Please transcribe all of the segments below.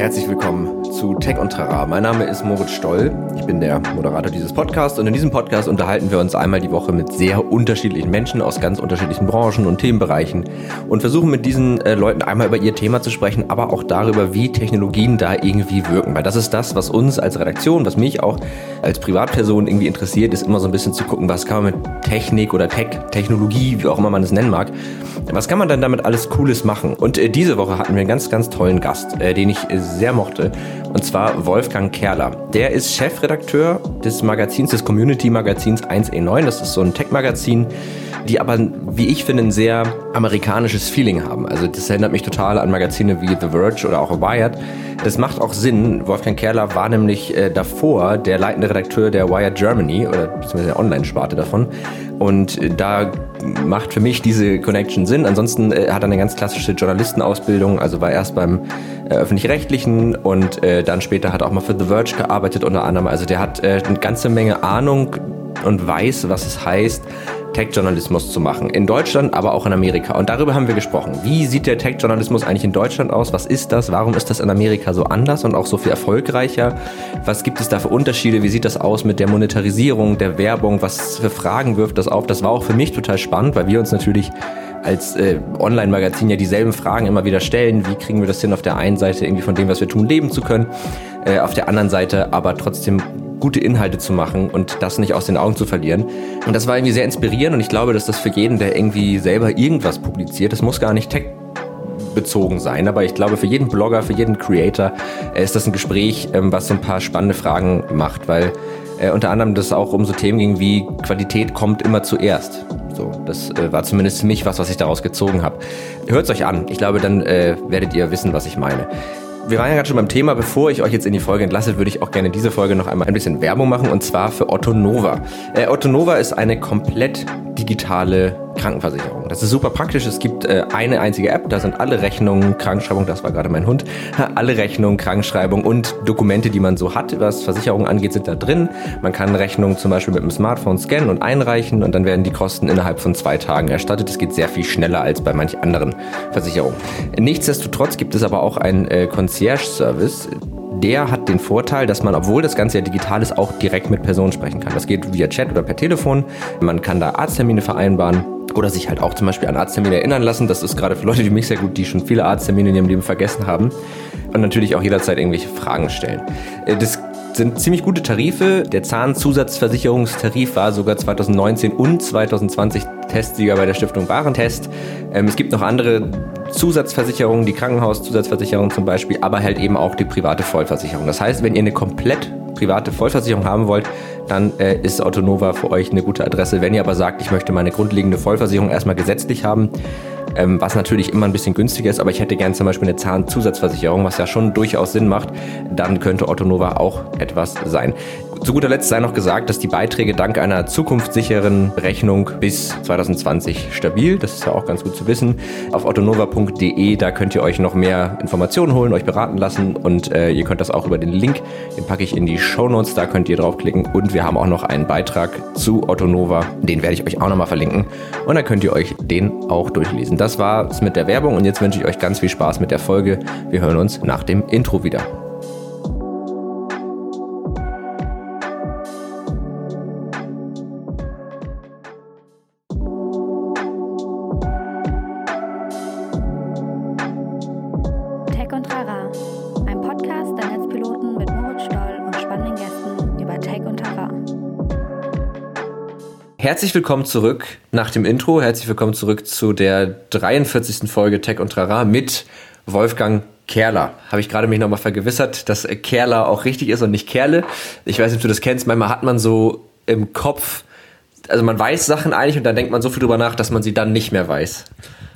Herzlich willkommen zu Tech und Trara. Mein Name ist Moritz Stoll. Ich bin der Moderator dieses Podcasts und in diesem Podcast unterhalten wir uns einmal die Woche mit sehr unterschiedlichen Menschen aus ganz unterschiedlichen Branchen und Themenbereichen und versuchen mit diesen äh, Leuten einmal über ihr Thema zu sprechen, aber auch darüber, wie Technologien da irgendwie wirken. Weil das ist das, was uns als Redaktion, was mich auch als Privatperson irgendwie interessiert, ist immer so ein bisschen zu gucken, was kann man mit Technik oder Tech, Technologie, wie auch immer man es nennen mag, was kann man dann damit alles Cooles machen? Und äh, diese Woche hatten wir einen ganz, ganz tollen Gast, äh, den ich äh, sehr mochte. Und zwar Wolfgang Kerler. Der ist Chefredakteur des Magazins, des Community-Magazins 1E9. Das ist so ein Tech-Magazin, die aber, wie ich finde, ein sehr amerikanisches Feeling haben. Also das erinnert mich total an Magazine wie The Verge oder auch Wired. Das macht auch Sinn. Wolfgang Kerler war nämlich äh, davor der leitende Redakteur der Wired Germany oder beziehungsweise der Online-Sparte davon. Und äh, da macht für mich diese Connection Sinn. Ansonsten äh, hat er eine ganz klassische Journalistenausbildung, also war erst beim äh, öffentlich-rechtlichen und äh, dann später hat er auch mal für The Verge gearbeitet unter anderem. Also der hat äh, eine ganze Menge Ahnung und weiß, was es heißt, Tech-Journalismus zu machen. In Deutschland, aber auch in Amerika. Und darüber haben wir gesprochen. Wie sieht der Tech-Journalismus eigentlich in Deutschland aus? Was ist das? Warum ist das in Amerika so anders und auch so viel erfolgreicher? Was gibt es da für Unterschiede? Wie sieht das aus mit der Monetarisierung, der Werbung? Was für Fragen wirft das auf? Das war auch für mich total spannend, weil wir uns natürlich als äh, Online-Magazin ja dieselben Fragen immer wieder stellen. Wie kriegen wir das hin, auf der einen Seite irgendwie von dem, was wir tun, leben zu können, äh, auf der anderen Seite aber trotzdem gute Inhalte zu machen und das nicht aus den Augen zu verlieren. Und das war irgendwie sehr inspirierend und ich glaube, dass das für jeden, der irgendwie selber irgendwas publiziert, das muss gar nicht Tech bezogen sein, aber ich glaube, für jeden Blogger, für jeden Creator äh, ist das ein Gespräch, ähm, was so ein paar spannende Fragen macht, weil äh, unter anderem das auch um so Themen ging wie Qualität kommt immer zuerst. So, das äh, war zumindest für mich was, was ich daraus gezogen habe. Hört es euch an. Ich glaube, dann äh, werdet ihr wissen, was ich meine wir waren ja gerade schon beim Thema. Bevor ich euch jetzt in die Folge entlasse, würde ich auch gerne diese Folge noch einmal ein bisschen Werbung machen und zwar für Otto Nova. Äh, Otto Nova ist eine komplett digitale Krankenversicherung. Das ist super praktisch. Es gibt äh, eine einzige App, da sind alle Rechnungen, Krankenschreibung, das war gerade mein Hund, alle Rechnungen, Krankenschreibung und Dokumente, die man so hat, was Versicherungen angeht, sind da drin. Man kann Rechnungen zum Beispiel mit dem Smartphone scannen und einreichen und dann werden die Kosten innerhalb von zwei Tagen erstattet. Das geht sehr viel schneller als bei manch anderen Versicherungen. Nichtsdestotrotz gibt es aber auch einen äh, Concierge-Service, der hat den Vorteil, dass man, obwohl das Ganze ja digital ist, auch direkt mit Personen sprechen kann. Das geht via Chat oder per Telefon. Man kann da Arzttermine vereinbaren oder sich halt auch zum Beispiel an Arzttermine erinnern lassen. Das ist gerade für Leute wie mich sehr gut, die schon viele Arzttermine in ihrem Leben vergessen haben. Und natürlich auch jederzeit irgendwelche Fragen stellen. Äh, das sind ziemlich gute Tarife. Der Zahnzusatzversicherungstarif war sogar 2019 und 2020 Testsieger bei der Stiftung Warentest. Ähm, es gibt noch andere Zusatzversicherungen, die Krankenhauszusatzversicherung zum Beispiel, aber halt eben auch die private Vollversicherung. Das heißt, wenn ihr eine komplett private Vollversicherung haben wollt, dann äh, ist Autonova für euch eine gute Adresse. Wenn ihr aber sagt, ich möchte meine grundlegende Vollversicherung erstmal gesetzlich haben, ähm, was natürlich immer ein bisschen günstiger ist, aber ich hätte gern zum Beispiel eine Zahnzusatzversicherung, was ja schon durchaus Sinn macht, dann könnte Ottonova auch etwas sein. Zu guter Letzt sei noch gesagt, dass die Beiträge dank einer zukunftssicheren Rechnung bis 2020 stabil, das ist ja auch ganz gut zu wissen, auf ottonova.de, da könnt ihr euch noch mehr Informationen holen, euch beraten lassen und äh, ihr könnt das auch über den Link, den packe ich in die Show Notes, da könnt ihr draufklicken und wir haben auch noch einen Beitrag zu Ottonova, den werde ich euch auch nochmal verlinken und dann könnt ihr euch den auch durchlesen. Das war es mit der Werbung und jetzt wünsche ich euch ganz viel Spaß mit der Folge. Wir hören uns nach dem Intro wieder. Herzlich willkommen zurück nach dem Intro. Herzlich willkommen zurück zu der 43. Folge Tech und Trara mit Wolfgang Kerler. Habe ich gerade mich nochmal vergewissert, dass Kerler auch richtig ist und nicht Kerle. Ich weiß nicht, ob du das kennst. Manchmal hat man so im Kopf, also man weiß Sachen eigentlich und dann denkt man so viel drüber nach, dass man sie dann nicht mehr weiß.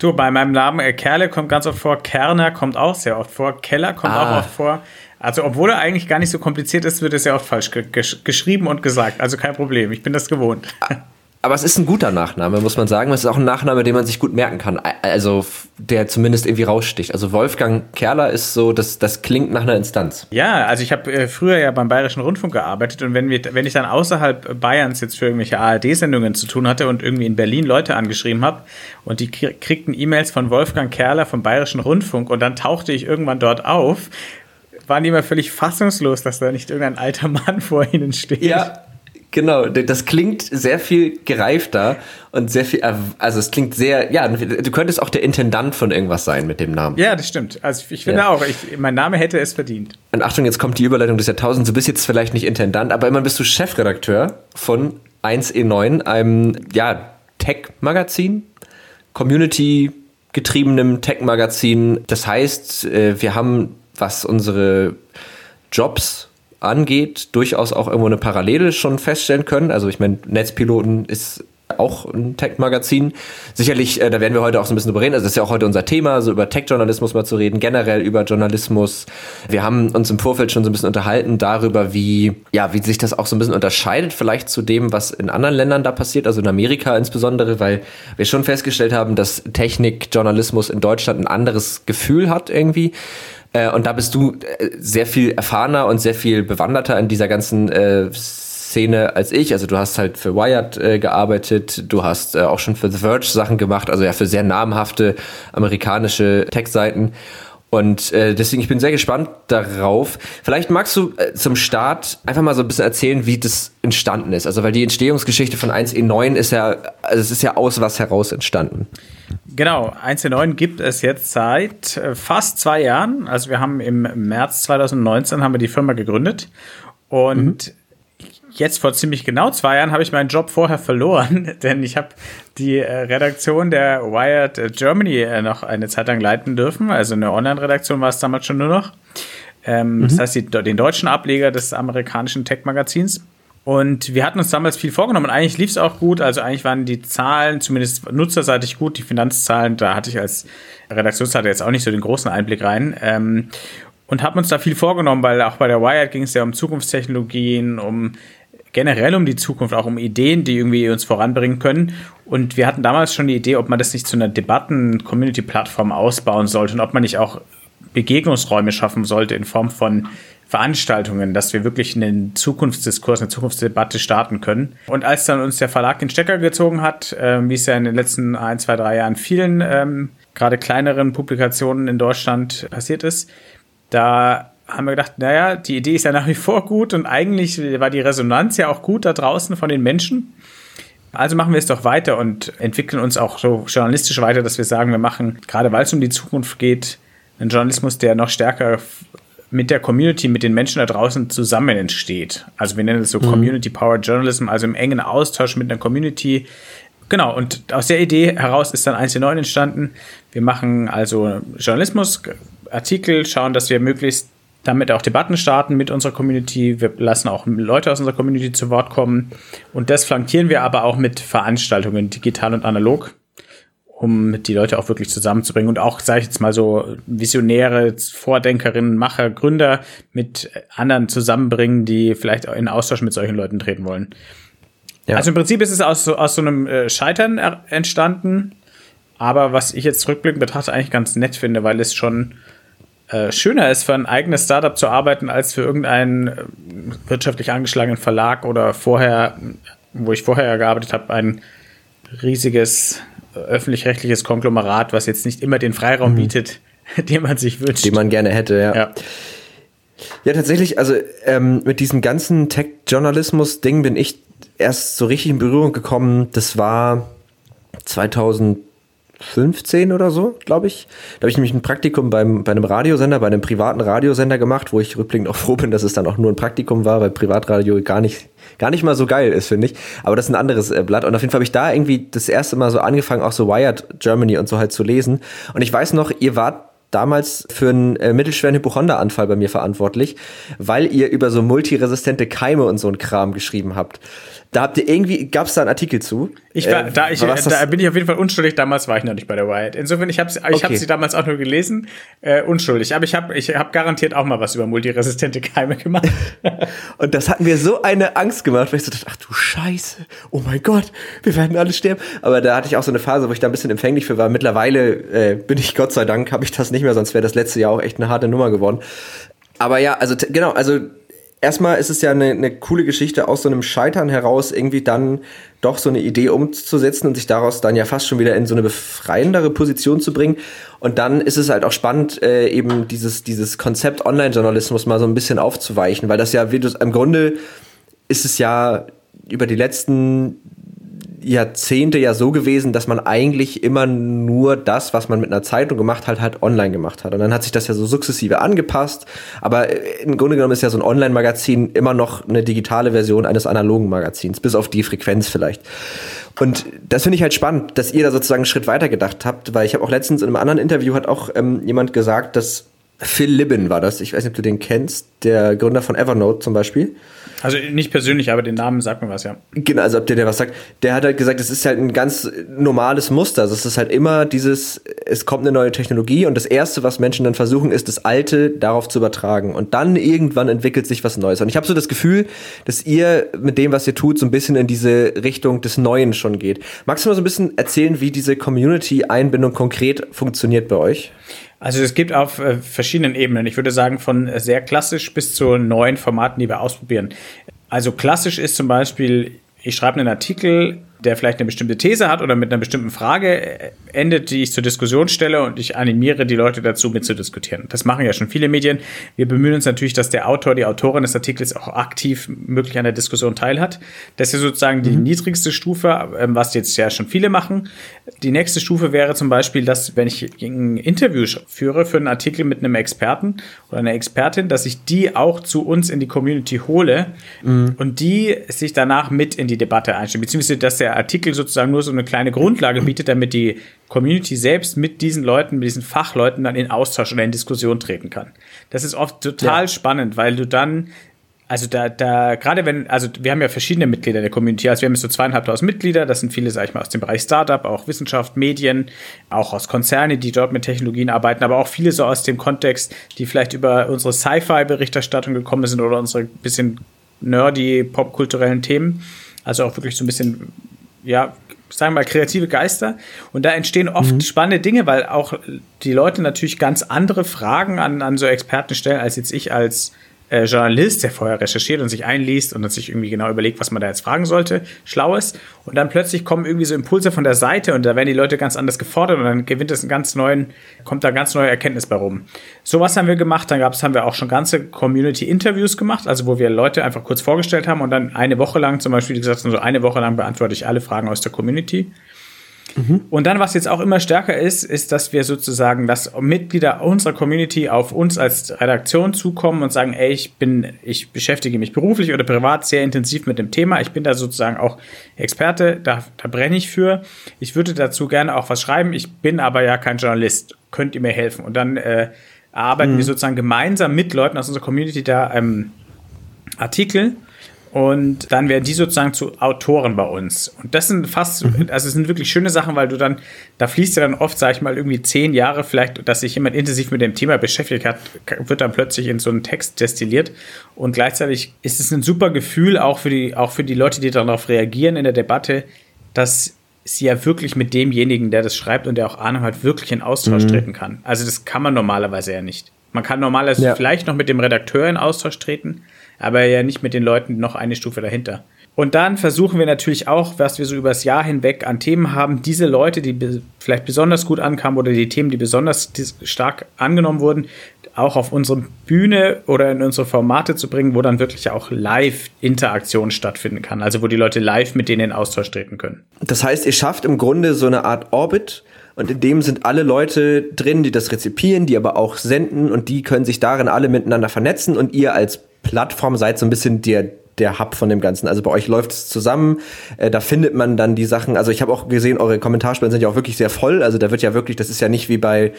Du, bei meinem Namen äh, Kerle kommt ganz oft vor, Kerner kommt auch sehr oft vor, Keller kommt ah. auch oft vor. Also, obwohl er eigentlich gar nicht so kompliziert ist, wird es ja oft falsch ge geschrieben und gesagt. Also kein Problem, ich bin das gewohnt. Aber es ist ein guter Nachname, muss man sagen. Es ist auch ein Nachname, den man sich gut merken kann. Also, der zumindest irgendwie raussticht. Also, Wolfgang Kerler ist so, das, das klingt nach einer Instanz. Ja, also ich habe äh, früher ja beim Bayerischen Rundfunk gearbeitet und wenn, wir, wenn ich dann außerhalb Bayerns jetzt für irgendwelche ARD-Sendungen zu tun hatte und irgendwie in Berlin Leute angeschrieben habe und die kriegten E-Mails von Wolfgang Kerler vom Bayerischen Rundfunk und dann tauchte ich irgendwann dort auf, waren die immer völlig fassungslos, dass da nicht irgendein alter Mann vor ihnen steht. Ja, Genau, das klingt sehr viel gereifter und sehr viel, also es klingt sehr, ja, du könntest auch der Intendant von irgendwas sein mit dem Namen. Ja, das stimmt. Also ich finde ja. auch, ich, mein Name hätte es verdient. Und Achtung, jetzt kommt die Überleitung des Jahrtausends. Du bist jetzt vielleicht nicht Intendant, aber immerhin bist du Chefredakteur von 1E9, einem, ja, Tech-Magazin, Community-getriebenem Tech-Magazin. Das heißt, äh, wir haben, was unsere Jobs angeht, durchaus auch irgendwo eine Parallele schon feststellen können. Also ich meine, Netzpiloten ist auch ein Tech-Magazin. Sicherlich, äh, da werden wir heute auch so ein bisschen drüber reden. Also das ist ja auch heute unser Thema, so über Tech-Journalismus mal zu reden, generell über Journalismus. Wir haben uns im Vorfeld schon so ein bisschen unterhalten darüber, wie, ja, wie sich das auch so ein bisschen unterscheidet vielleicht zu dem, was in anderen Ländern da passiert, also in Amerika insbesondere, weil wir schon festgestellt haben, dass Technik-Journalismus in Deutschland ein anderes Gefühl hat irgendwie. Äh, und da bist du äh, sehr viel erfahrener und sehr viel bewanderter in dieser ganzen äh, Szene als ich. Also du hast halt für Wired äh, gearbeitet, du hast äh, auch schon für The Verge Sachen gemacht, also ja für sehr namhafte amerikanische Tech-Seiten. Und äh, deswegen, ich bin sehr gespannt darauf. Vielleicht magst du äh, zum Start einfach mal so ein bisschen erzählen, wie das entstanden ist. Also, weil die Entstehungsgeschichte von 1E9 ist ja, also es ist ja aus was heraus entstanden. Genau, 1E9 gibt es jetzt seit äh, fast zwei Jahren. Also wir haben im März 2019 haben wir die Firma gegründet und mhm jetzt vor ziemlich genau zwei Jahren habe ich meinen Job vorher verloren, denn ich habe die äh, Redaktion der Wired Germany äh, noch eine Zeit lang leiten dürfen. Also eine Online-Redaktion war es damals schon nur noch. Ähm, mhm. Das heißt, die, den deutschen Ableger des amerikanischen Tech-Magazins. Und wir hatten uns damals viel vorgenommen. Eigentlich lief es auch gut. Also eigentlich waren die Zahlen, zumindest nutzerseitig gut. Die Finanzzahlen, da hatte ich als Redaktionsleiter jetzt auch nicht so den großen Einblick rein. Ähm, und haben uns da viel vorgenommen, weil auch bei der Wired ging es ja um Zukunftstechnologien, um generell um die Zukunft, auch um Ideen, die irgendwie uns voranbringen können. Und wir hatten damals schon die Idee, ob man das nicht zu einer Debatten-Community-Plattform ausbauen sollte und ob man nicht auch Begegnungsräume schaffen sollte in Form von Veranstaltungen, dass wir wirklich einen Zukunftsdiskurs, eine Zukunftsdebatte starten können. Und als dann uns der Verlag den Stecker gezogen hat, äh, wie es ja in den letzten ein, zwei, drei Jahren vielen, ähm, gerade kleineren Publikationen in Deutschland passiert ist, da haben wir gedacht, naja, die Idee ist ja nach wie vor gut und eigentlich war die Resonanz ja auch gut da draußen von den Menschen. Also machen wir es doch weiter und entwickeln uns auch so journalistisch weiter, dass wir sagen, wir machen, gerade weil es um die Zukunft geht, einen Journalismus, der noch stärker mit der Community, mit den Menschen da draußen zusammen entsteht. Also wir nennen es so mhm. Community Powered Journalism, also im engen Austausch mit einer Community. Genau, und aus der Idee heraus ist dann 1.9 entstanden. Wir machen also Journalismus, Artikel, schauen, dass wir möglichst damit auch Debatten starten mit unserer Community. Wir lassen auch Leute aus unserer Community zu Wort kommen. Und das flankieren wir aber auch mit Veranstaltungen, digital und analog, um die Leute auch wirklich zusammenzubringen und auch, sage ich jetzt mal so, Visionäre, Vordenkerinnen, Macher, Gründer mit anderen zusammenbringen, die vielleicht in Austausch mit solchen Leuten treten wollen. Ja. Also im Prinzip ist es aus, so, aus so einem äh, Scheitern entstanden, aber was ich jetzt rückblickend betrachte, eigentlich ganz nett finde, weil es schon äh, schöner ist, für ein eigenes Startup zu arbeiten, als für irgendeinen äh, wirtschaftlich angeschlagenen Verlag oder vorher, wo ich vorher gearbeitet habe, ein riesiges öffentlich-rechtliches Konglomerat, was jetzt nicht immer den Freiraum mhm. bietet, den man sich wünscht. Den man gerne hätte, ja. ja. Ja, tatsächlich, also ähm, mit diesem ganzen Tech-Journalismus-Ding bin ich erst so richtig in Berührung gekommen. Das war 2000 15 oder so, glaube ich. Da habe ich nämlich ein Praktikum beim, bei einem Radiosender, bei einem privaten Radiosender gemacht, wo ich rückblickend auch froh bin, dass es dann auch nur ein Praktikum war, weil Privatradio gar nicht, gar nicht mal so geil ist, finde ich. Aber das ist ein anderes äh, Blatt. Und auf jeden Fall habe ich da irgendwie das erste Mal so angefangen, auch so Wired Germany und so halt zu lesen. Und ich weiß noch, ihr wart damals für einen äh, mittelschweren Hypochonda-Anfall bei mir verantwortlich, weil ihr über so multiresistente Keime und so ein Kram geschrieben habt. Da habt ihr irgendwie, gab es da einen Artikel zu? Ich war, äh, da, ich, war da bin ich auf jeden Fall unschuldig. Damals war ich noch nicht bei der Wired. Insofern, ich habe ich okay. hab sie damals auch nur gelesen. Äh, unschuldig. Aber ich habe ich hab garantiert auch mal was über multiresistente Keime gemacht. und das hat mir so eine Angst gemacht, weil ich so dachte, ach du Scheiße, oh mein Gott, wir werden alle sterben. Aber da hatte ich auch so eine Phase, wo ich da ein bisschen empfänglich für war. Mittlerweile äh, bin ich, Gott sei Dank, habe ich das nicht mehr, sonst wäre das letzte Jahr auch echt eine harte Nummer geworden. Aber ja, also genau, also erstmal ist es ja eine, eine coole Geschichte, aus so einem Scheitern heraus irgendwie dann doch so eine Idee umzusetzen und sich daraus dann ja fast schon wieder in so eine befreiendere Position zu bringen. Und dann ist es halt auch spannend, äh, eben dieses, dieses Konzept Online-Journalismus mal so ein bisschen aufzuweichen, weil das ja, wie du im Grunde ist es ja über die letzten Jahrzehnte ja so gewesen, dass man eigentlich immer nur das, was man mit einer Zeitung gemacht hat, halt online gemacht hat. Und dann hat sich das ja so sukzessive angepasst. Aber im Grunde genommen ist ja so ein Online-Magazin immer noch eine digitale Version eines analogen Magazins, bis auf die Frequenz vielleicht. Und das finde ich halt spannend, dass ihr da sozusagen einen Schritt weiter gedacht habt, weil ich habe auch letztens in einem anderen Interview hat auch ähm, jemand gesagt, dass Phil Libin war das, ich weiß nicht, ob du den kennst, der Gründer von Evernote zum Beispiel. Also nicht persönlich, aber den Namen sagt mir was, ja. Genau, also ob der, der was sagt. Der hat halt gesagt, es ist halt ein ganz normales Muster. Also es ist halt immer dieses, es kommt eine neue Technologie und das Erste, was Menschen dann versuchen, ist, das Alte darauf zu übertragen. Und dann irgendwann entwickelt sich was Neues. Und ich habe so das Gefühl, dass ihr mit dem, was ihr tut, so ein bisschen in diese Richtung des Neuen schon geht. Magst du mal so ein bisschen erzählen, wie diese Community-Einbindung konkret funktioniert bei euch? Also es gibt auf äh, verschiedenen Ebenen. Ich würde sagen, von sehr klassisch bis zu neuen Formaten, die wir ausprobieren. Also klassisch ist zum Beispiel, ich schreibe einen Artikel, der vielleicht eine bestimmte These hat oder mit einer bestimmten Frage äh, endet, die ich zur Diskussion stelle und ich animiere die Leute dazu mitzudiskutieren. Das machen ja schon viele Medien. Wir bemühen uns natürlich, dass der Autor, die Autorin des Artikels auch aktiv möglich an der Diskussion teilhat. Das ist sozusagen die mhm. niedrigste Stufe, ähm, was jetzt ja schon viele machen. Die nächste Stufe wäre zum Beispiel, dass wenn ich ein Interview führe für einen Artikel mit einem Experten oder einer Expertin, dass ich die auch zu uns in die Community hole mhm. und die sich danach mit in die Debatte einstellen, beziehungsweise dass der Artikel sozusagen nur so eine kleine Grundlage bietet, damit die Community selbst mit diesen Leuten, mit diesen Fachleuten dann in Austausch oder in Diskussion treten kann. Das ist oft total ja. spannend, weil du dann also da, da, gerade wenn, also wir haben ja verschiedene Mitglieder der Community, also wir haben so zweieinhalbtausend Mitglieder, das sind viele, sag ich mal, aus dem Bereich Startup, auch Wissenschaft, Medien, auch aus Konzernen, die dort mit Technologien arbeiten, aber auch viele so aus dem Kontext, die vielleicht über unsere Sci-Fi-Berichterstattung gekommen sind oder unsere bisschen nerdy, popkulturellen Themen. Also auch wirklich so ein bisschen ja, sagen wir mal, kreative Geister. Und da entstehen oft mhm. spannende Dinge, weil auch die Leute natürlich ganz andere Fragen an, an so Experten stellen, als jetzt ich als äh, Journalist, der vorher recherchiert und sich einliest und sich irgendwie genau überlegt, was man da jetzt fragen sollte, Schlaues. Und dann plötzlich kommen irgendwie so Impulse von der Seite und da werden die Leute ganz anders gefordert und dann gewinnt es einen ganz neuen, kommt da ganz neue Erkenntnis bei rum. Sowas haben wir gemacht, dann gab's, haben wir auch schon ganze Community-Interviews gemacht, also wo wir Leute einfach kurz vorgestellt haben und dann eine Woche lang zum Beispiel gesagt, so eine Woche lang beantworte ich alle Fragen aus der Community. Mhm. Und dann, was jetzt auch immer stärker ist, ist, dass wir sozusagen, dass Mitglieder unserer Community auf uns als Redaktion zukommen und sagen, ey, ich bin, ich beschäftige mich beruflich oder privat sehr intensiv mit dem Thema. Ich bin da sozusagen auch Experte, da, da brenne ich für. Ich würde dazu gerne auch was schreiben. Ich bin aber ja kein Journalist. Könnt ihr mir helfen? Und dann äh, arbeiten mhm. wir sozusagen gemeinsam mit Leuten aus unserer Community da ähm, Artikel und dann werden die sozusagen zu Autoren bei uns. Und das sind fast, mhm. also es sind wirklich schöne Sachen, weil du dann, da fließt ja dann oft, sag ich mal, irgendwie zehn Jahre vielleicht, dass sich jemand intensiv mit dem Thema beschäftigt hat, wird dann plötzlich in so einen Text destilliert. Und gleichzeitig ist es ein super Gefühl auch für die, auch für die Leute, die darauf reagieren in der Debatte, dass sie ja wirklich mit demjenigen, der das schreibt und der auch Ahnung hat, wirklich in Austausch mhm. treten kann. Also das kann man normalerweise ja nicht. Man kann normalerweise ja. vielleicht noch mit dem Redakteur in Austausch treten, aber ja nicht mit den Leuten noch eine Stufe dahinter. Und dann versuchen wir natürlich auch, was wir so übers Jahr hinweg an Themen haben, diese Leute, die vielleicht besonders gut ankamen oder die Themen, die besonders stark angenommen wurden, auch auf unsere Bühne oder in unsere Formate zu bringen, wo dann wirklich auch Live-Interaktion stattfinden kann. Also wo die Leute live mit denen in Austausch treten können. Das heißt, ihr schafft im Grunde so eine Art Orbit, und in dem sind alle Leute drin, die das rezipieren, die aber auch senden und die können sich darin alle miteinander vernetzen und ihr als Plattform seid so ein bisschen der der Hub von dem Ganzen. Also bei euch läuft es zusammen, äh, da findet man dann die Sachen. Also ich habe auch gesehen, eure Kommentarspalten sind ja auch wirklich sehr voll. Also da wird ja wirklich, das ist ja nicht wie bei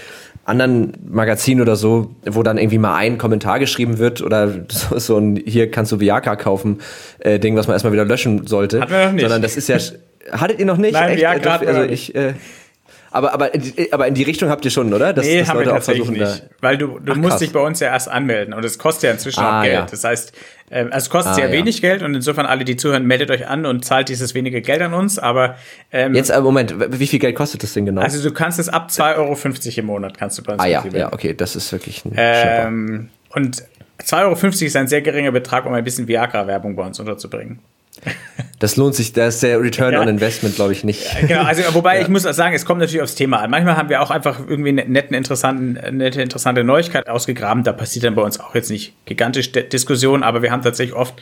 anderen Magazinen oder so, wo dann irgendwie mal ein Kommentar geschrieben wird oder so, so ein hier kannst du Viagra kaufen äh, Ding, was man erstmal wieder löschen sollte. Hatten wir noch nicht. Sondern das ist ja hattet ihr noch nicht? Nein, Echt? Viagra also ich äh, aber, aber, aber in die Richtung habt ihr schon, oder? Dass, nee, dass haben Leute wir tatsächlich nicht. Weil du, du Ach, musst dich bei uns ja erst anmelden und es kostet ja inzwischen ah, auch Geld. Ja. Das heißt, äh, also es kostet ah, sehr ja. wenig Geld und insofern alle, die zuhören, meldet euch an und zahlt dieses wenige Geld an uns. Aber ähm, Jetzt, äh, Moment, wie viel Geld kostet das denn genau? Also du kannst es ab 2,50 Euro im Monat kannst du bei uns Ah ja, ja, okay, das ist wirklich ein ähm, Und 2,50 Euro ist ein sehr geringer Betrag, um ein bisschen Viagra-Werbung bei uns unterzubringen. Das lohnt sich, da ist der Return ja. on Investment, glaube ich, nicht. Ja, genau, also wobei ja. ich muss sagen, es kommt natürlich aufs Thema an. Manchmal haben wir auch einfach irgendwie eine netten, interessanten, nette, interessante Neuigkeit ausgegraben. Da passiert dann bei uns auch jetzt nicht gigantisch Diskussion, aber wir haben tatsächlich oft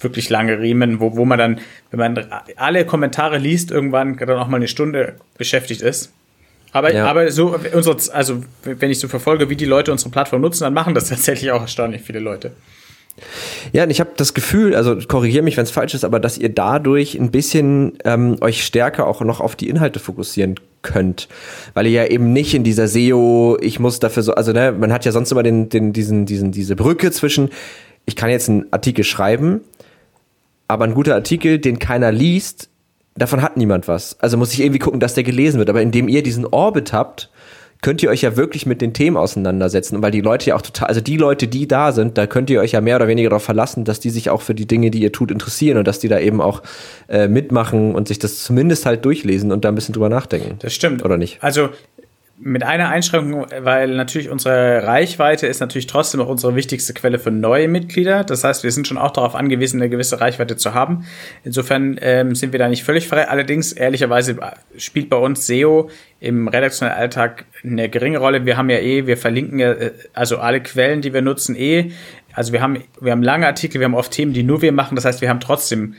wirklich lange Riemen, wo, wo man dann, wenn man alle Kommentare liest, irgendwann dann auch mal eine Stunde beschäftigt ist. Aber, ja. aber so, unsere, also wenn ich so verfolge, wie die Leute unsere Plattform nutzen, dann machen das tatsächlich auch erstaunlich viele Leute. Ja, und ich habe das Gefühl, also korrigiere mich, wenn es falsch ist, aber dass ihr dadurch ein bisschen ähm, euch stärker auch noch auf die Inhalte fokussieren könnt, weil ihr ja eben nicht in dieser SEO, ich muss dafür so, also ne, man hat ja sonst immer den, den diesen diesen diese Brücke zwischen, ich kann jetzt einen Artikel schreiben, aber ein guter Artikel, den keiner liest, davon hat niemand was. Also muss ich irgendwie gucken, dass der gelesen wird. Aber indem ihr diesen Orbit habt, könnt ihr euch ja wirklich mit den Themen auseinandersetzen. Und weil die Leute ja auch total, also die Leute, die da sind, da könnt ihr euch ja mehr oder weniger darauf verlassen, dass die sich auch für die Dinge, die ihr tut, interessieren und dass die da eben auch äh, mitmachen und sich das zumindest halt durchlesen und da ein bisschen drüber nachdenken. Das stimmt. Oder nicht? Also mit einer Einschränkung, weil natürlich unsere Reichweite ist natürlich trotzdem auch unsere wichtigste Quelle für neue Mitglieder. Das heißt, wir sind schon auch darauf angewiesen, eine gewisse Reichweite zu haben. Insofern ähm, sind wir da nicht völlig frei. Allerdings, ehrlicherweise, spielt bei uns SEO im redaktionellen Alltag eine geringe Rolle. Wir haben ja eh, wir verlinken ja, äh, also alle Quellen, die wir nutzen, eh. Also wir haben, wir haben lange Artikel, wir haben oft Themen, die nur wir machen. Das heißt, wir haben trotzdem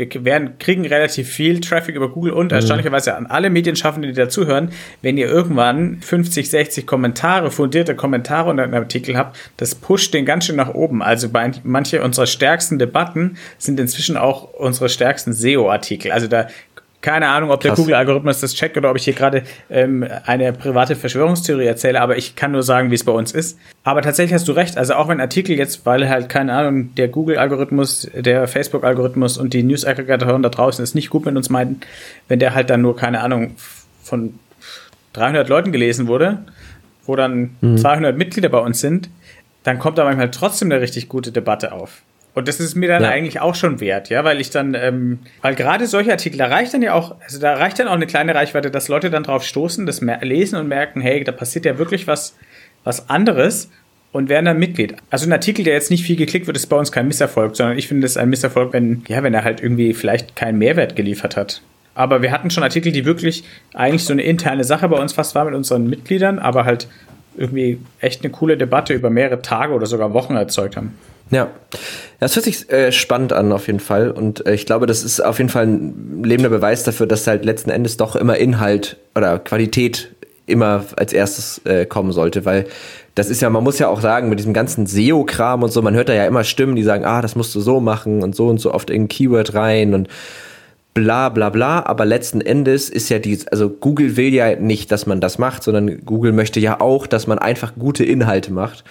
wir werden, kriegen relativ viel Traffic über Google und mhm. erstaunlicherweise an alle Medienschaffenden, die dazuhören, wenn ihr irgendwann 50, 60 Kommentare, fundierte Kommentare unter einem Artikel habt, das pusht den ganz schön nach oben. Also bei manche unserer stärksten Debatten sind inzwischen auch unsere stärksten SEO-Artikel. Also da keine Ahnung, ob der Google-Algorithmus das checkt oder ob ich hier gerade ähm, eine private Verschwörungstheorie erzähle, aber ich kann nur sagen, wie es bei uns ist. Aber tatsächlich hast du recht. Also auch wenn Artikel jetzt, weil halt, keine Ahnung, der Google-Algorithmus, der Facebook-Algorithmus und die News-Aggregatoren da draußen es nicht gut mit uns meinten, wenn der halt dann nur, keine Ahnung, von 300 Leuten gelesen wurde, wo dann mhm. 200 Mitglieder bei uns sind, dann kommt da manchmal trotzdem eine richtig gute Debatte auf. Und das ist mir dann ja. eigentlich auch schon wert, ja, weil ich dann, ähm, weil gerade solche Artikel, da reicht dann ja auch, also da reicht dann auch eine kleine Reichweite, dass Leute dann drauf stoßen, das lesen und merken, hey, da passiert ja wirklich was, was anderes und werden dann Mitglied. Also ein Artikel, der jetzt nicht viel geklickt wird, ist bei uns kein Misserfolg, sondern ich finde es ein Misserfolg, wenn, ja, wenn er halt irgendwie vielleicht keinen Mehrwert geliefert hat. Aber wir hatten schon Artikel, die wirklich eigentlich so eine interne Sache bei uns fast war mit unseren Mitgliedern, aber halt irgendwie echt eine coole Debatte über mehrere Tage oder sogar Wochen erzeugt haben. Ja, das hört sich äh, spannend an auf jeden Fall und äh, ich glaube, das ist auf jeden Fall ein lebender Beweis dafür, dass halt letzten Endes doch immer Inhalt oder Qualität immer als erstes äh, kommen sollte, weil das ist ja, man muss ja auch sagen, mit diesem ganzen SEO-Kram und so, man hört da ja immer Stimmen, die sagen, ah, das musst du so machen und so und so oft in Keyword rein und bla bla bla, aber letzten Endes ist ja die, also Google will ja nicht, dass man das macht, sondern Google möchte ja auch, dass man einfach gute Inhalte macht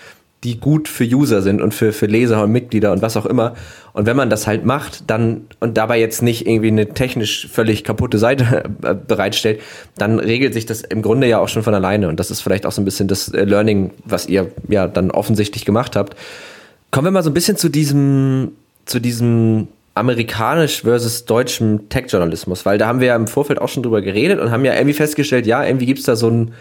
die gut für User sind und für, für Leser und Mitglieder und was auch immer. Und wenn man das halt macht, dann und dabei jetzt nicht irgendwie eine technisch völlig kaputte Seite äh, bereitstellt, dann regelt sich das im Grunde ja auch schon von alleine. Und das ist vielleicht auch so ein bisschen das äh, Learning, was ihr ja dann offensichtlich gemacht habt. Kommen wir mal so ein bisschen zu diesem, zu diesem amerikanisch versus deutschem Tech-Journalismus, weil da haben wir ja im Vorfeld auch schon drüber geredet und haben ja irgendwie festgestellt, ja, irgendwie gibt's da so ein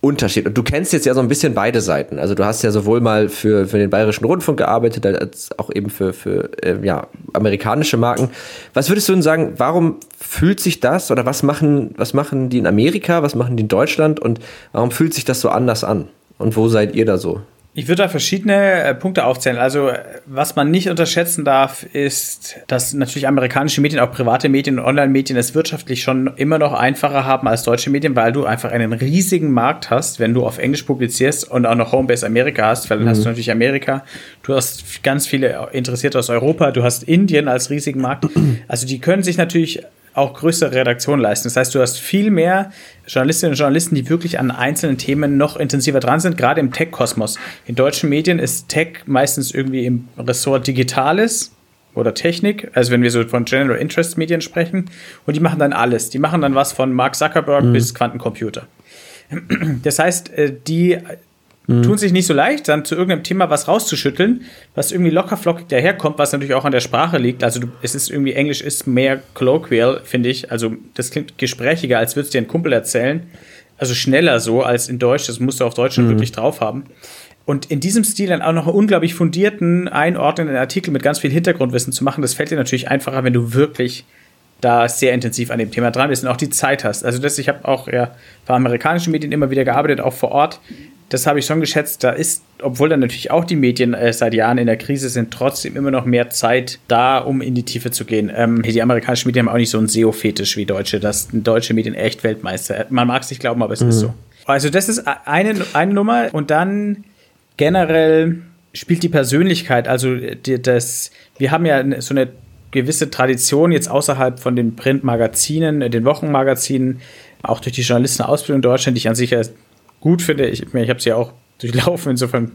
Unterschied. Und du kennst jetzt ja so ein bisschen beide Seiten. Also du hast ja sowohl mal für, für den Bayerischen Rundfunk gearbeitet, als auch eben für, für äh, ja, amerikanische Marken. Was würdest du denn sagen, warum fühlt sich das oder was machen, was machen die in Amerika, was machen die in Deutschland und warum fühlt sich das so anders an? Und wo seid ihr da so? Ich würde da verschiedene äh, Punkte aufzählen. Also, was man nicht unterschätzen darf, ist, dass natürlich amerikanische Medien, auch private Medien und Online-Medien es wirtschaftlich schon immer noch einfacher haben als deutsche Medien, weil du einfach einen riesigen Markt hast, wenn du auf Englisch publizierst und auch noch Homebase Amerika hast, weil dann mhm. hast du natürlich Amerika, du hast ganz viele Interessierte aus Europa, du hast Indien als riesigen Markt. Also, die können sich natürlich auch größere Redaktionen leisten. Das heißt, du hast viel mehr Journalistinnen und Journalisten, die wirklich an einzelnen Themen noch intensiver dran sind, gerade im Tech-Kosmos. In deutschen Medien ist Tech meistens irgendwie im Ressort Digitales oder Technik, also wenn wir so von General Interest Medien sprechen, und die machen dann alles. Die machen dann was von Mark Zuckerberg mhm. bis Quantencomputer. Das heißt, äh, die mhm. tun sich nicht so leicht, dann zu irgendeinem Thema was rauszuschütteln, was irgendwie lockerflockig daherkommt, was natürlich auch an der Sprache liegt. Also du, es ist irgendwie, Englisch ist mehr colloquial, finde ich. Also das klingt gesprächiger, als würdest du dir einen Kumpel erzählen. Also schneller so als in Deutsch. Das musst du auf Deutsch mhm. wirklich drauf haben. Und in diesem Stil dann auch noch einen unglaublich fundierten, einordnenden Artikel mit ganz viel Hintergrundwissen zu machen, das fällt dir natürlich einfacher, wenn du wirklich da sehr intensiv an dem Thema dran bist und auch die Zeit hast. Also das, ich habe auch ja, bei amerikanischen Medien immer wieder gearbeitet, auch vor Ort. Das habe ich schon geschätzt. Da ist, obwohl dann natürlich auch die Medien äh, seit Jahren in der Krise sind, trotzdem immer noch mehr Zeit da, um in die Tiefe zu gehen. Ähm, die amerikanischen Medien haben auch nicht so einen SEO-Fetisch wie deutsche. Das deutsche Medien echt Weltmeister. Man mag es nicht glauben, aber es mhm. ist so. Also das ist eine, eine Nummer und dann generell spielt die Persönlichkeit, also die, das, wir haben ja so eine gewisse Tradition jetzt außerhalb von den Printmagazinen, äh, den Wochenmagazinen, auch durch die Journalistenausbildung in Deutschland, die ich an sich ja gut finde. Ich, ich habe sie ja auch durchlaufen, insofern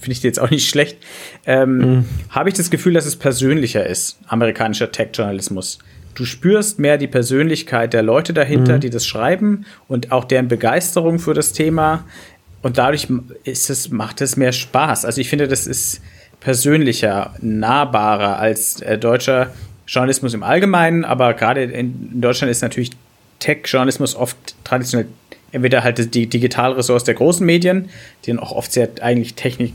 finde ich die jetzt auch nicht schlecht. Ähm, mhm. Habe ich das Gefühl, dass es persönlicher ist, amerikanischer Tech-Journalismus. Du spürst mehr die Persönlichkeit der Leute dahinter, mhm. die das schreiben und auch deren Begeisterung für das Thema. Und dadurch ist es, macht es mehr Spaß. Also ich finde, das ist persönlicher, nahbarer als äh, deutscher Journalismus im Allgemeinen, aber gerade in Deutschland ist natürlich Tech-Journalismus oft traditionell entweder halt die Digitalressource der großen Medien, die dann auch oft sehr eigentlich Technik,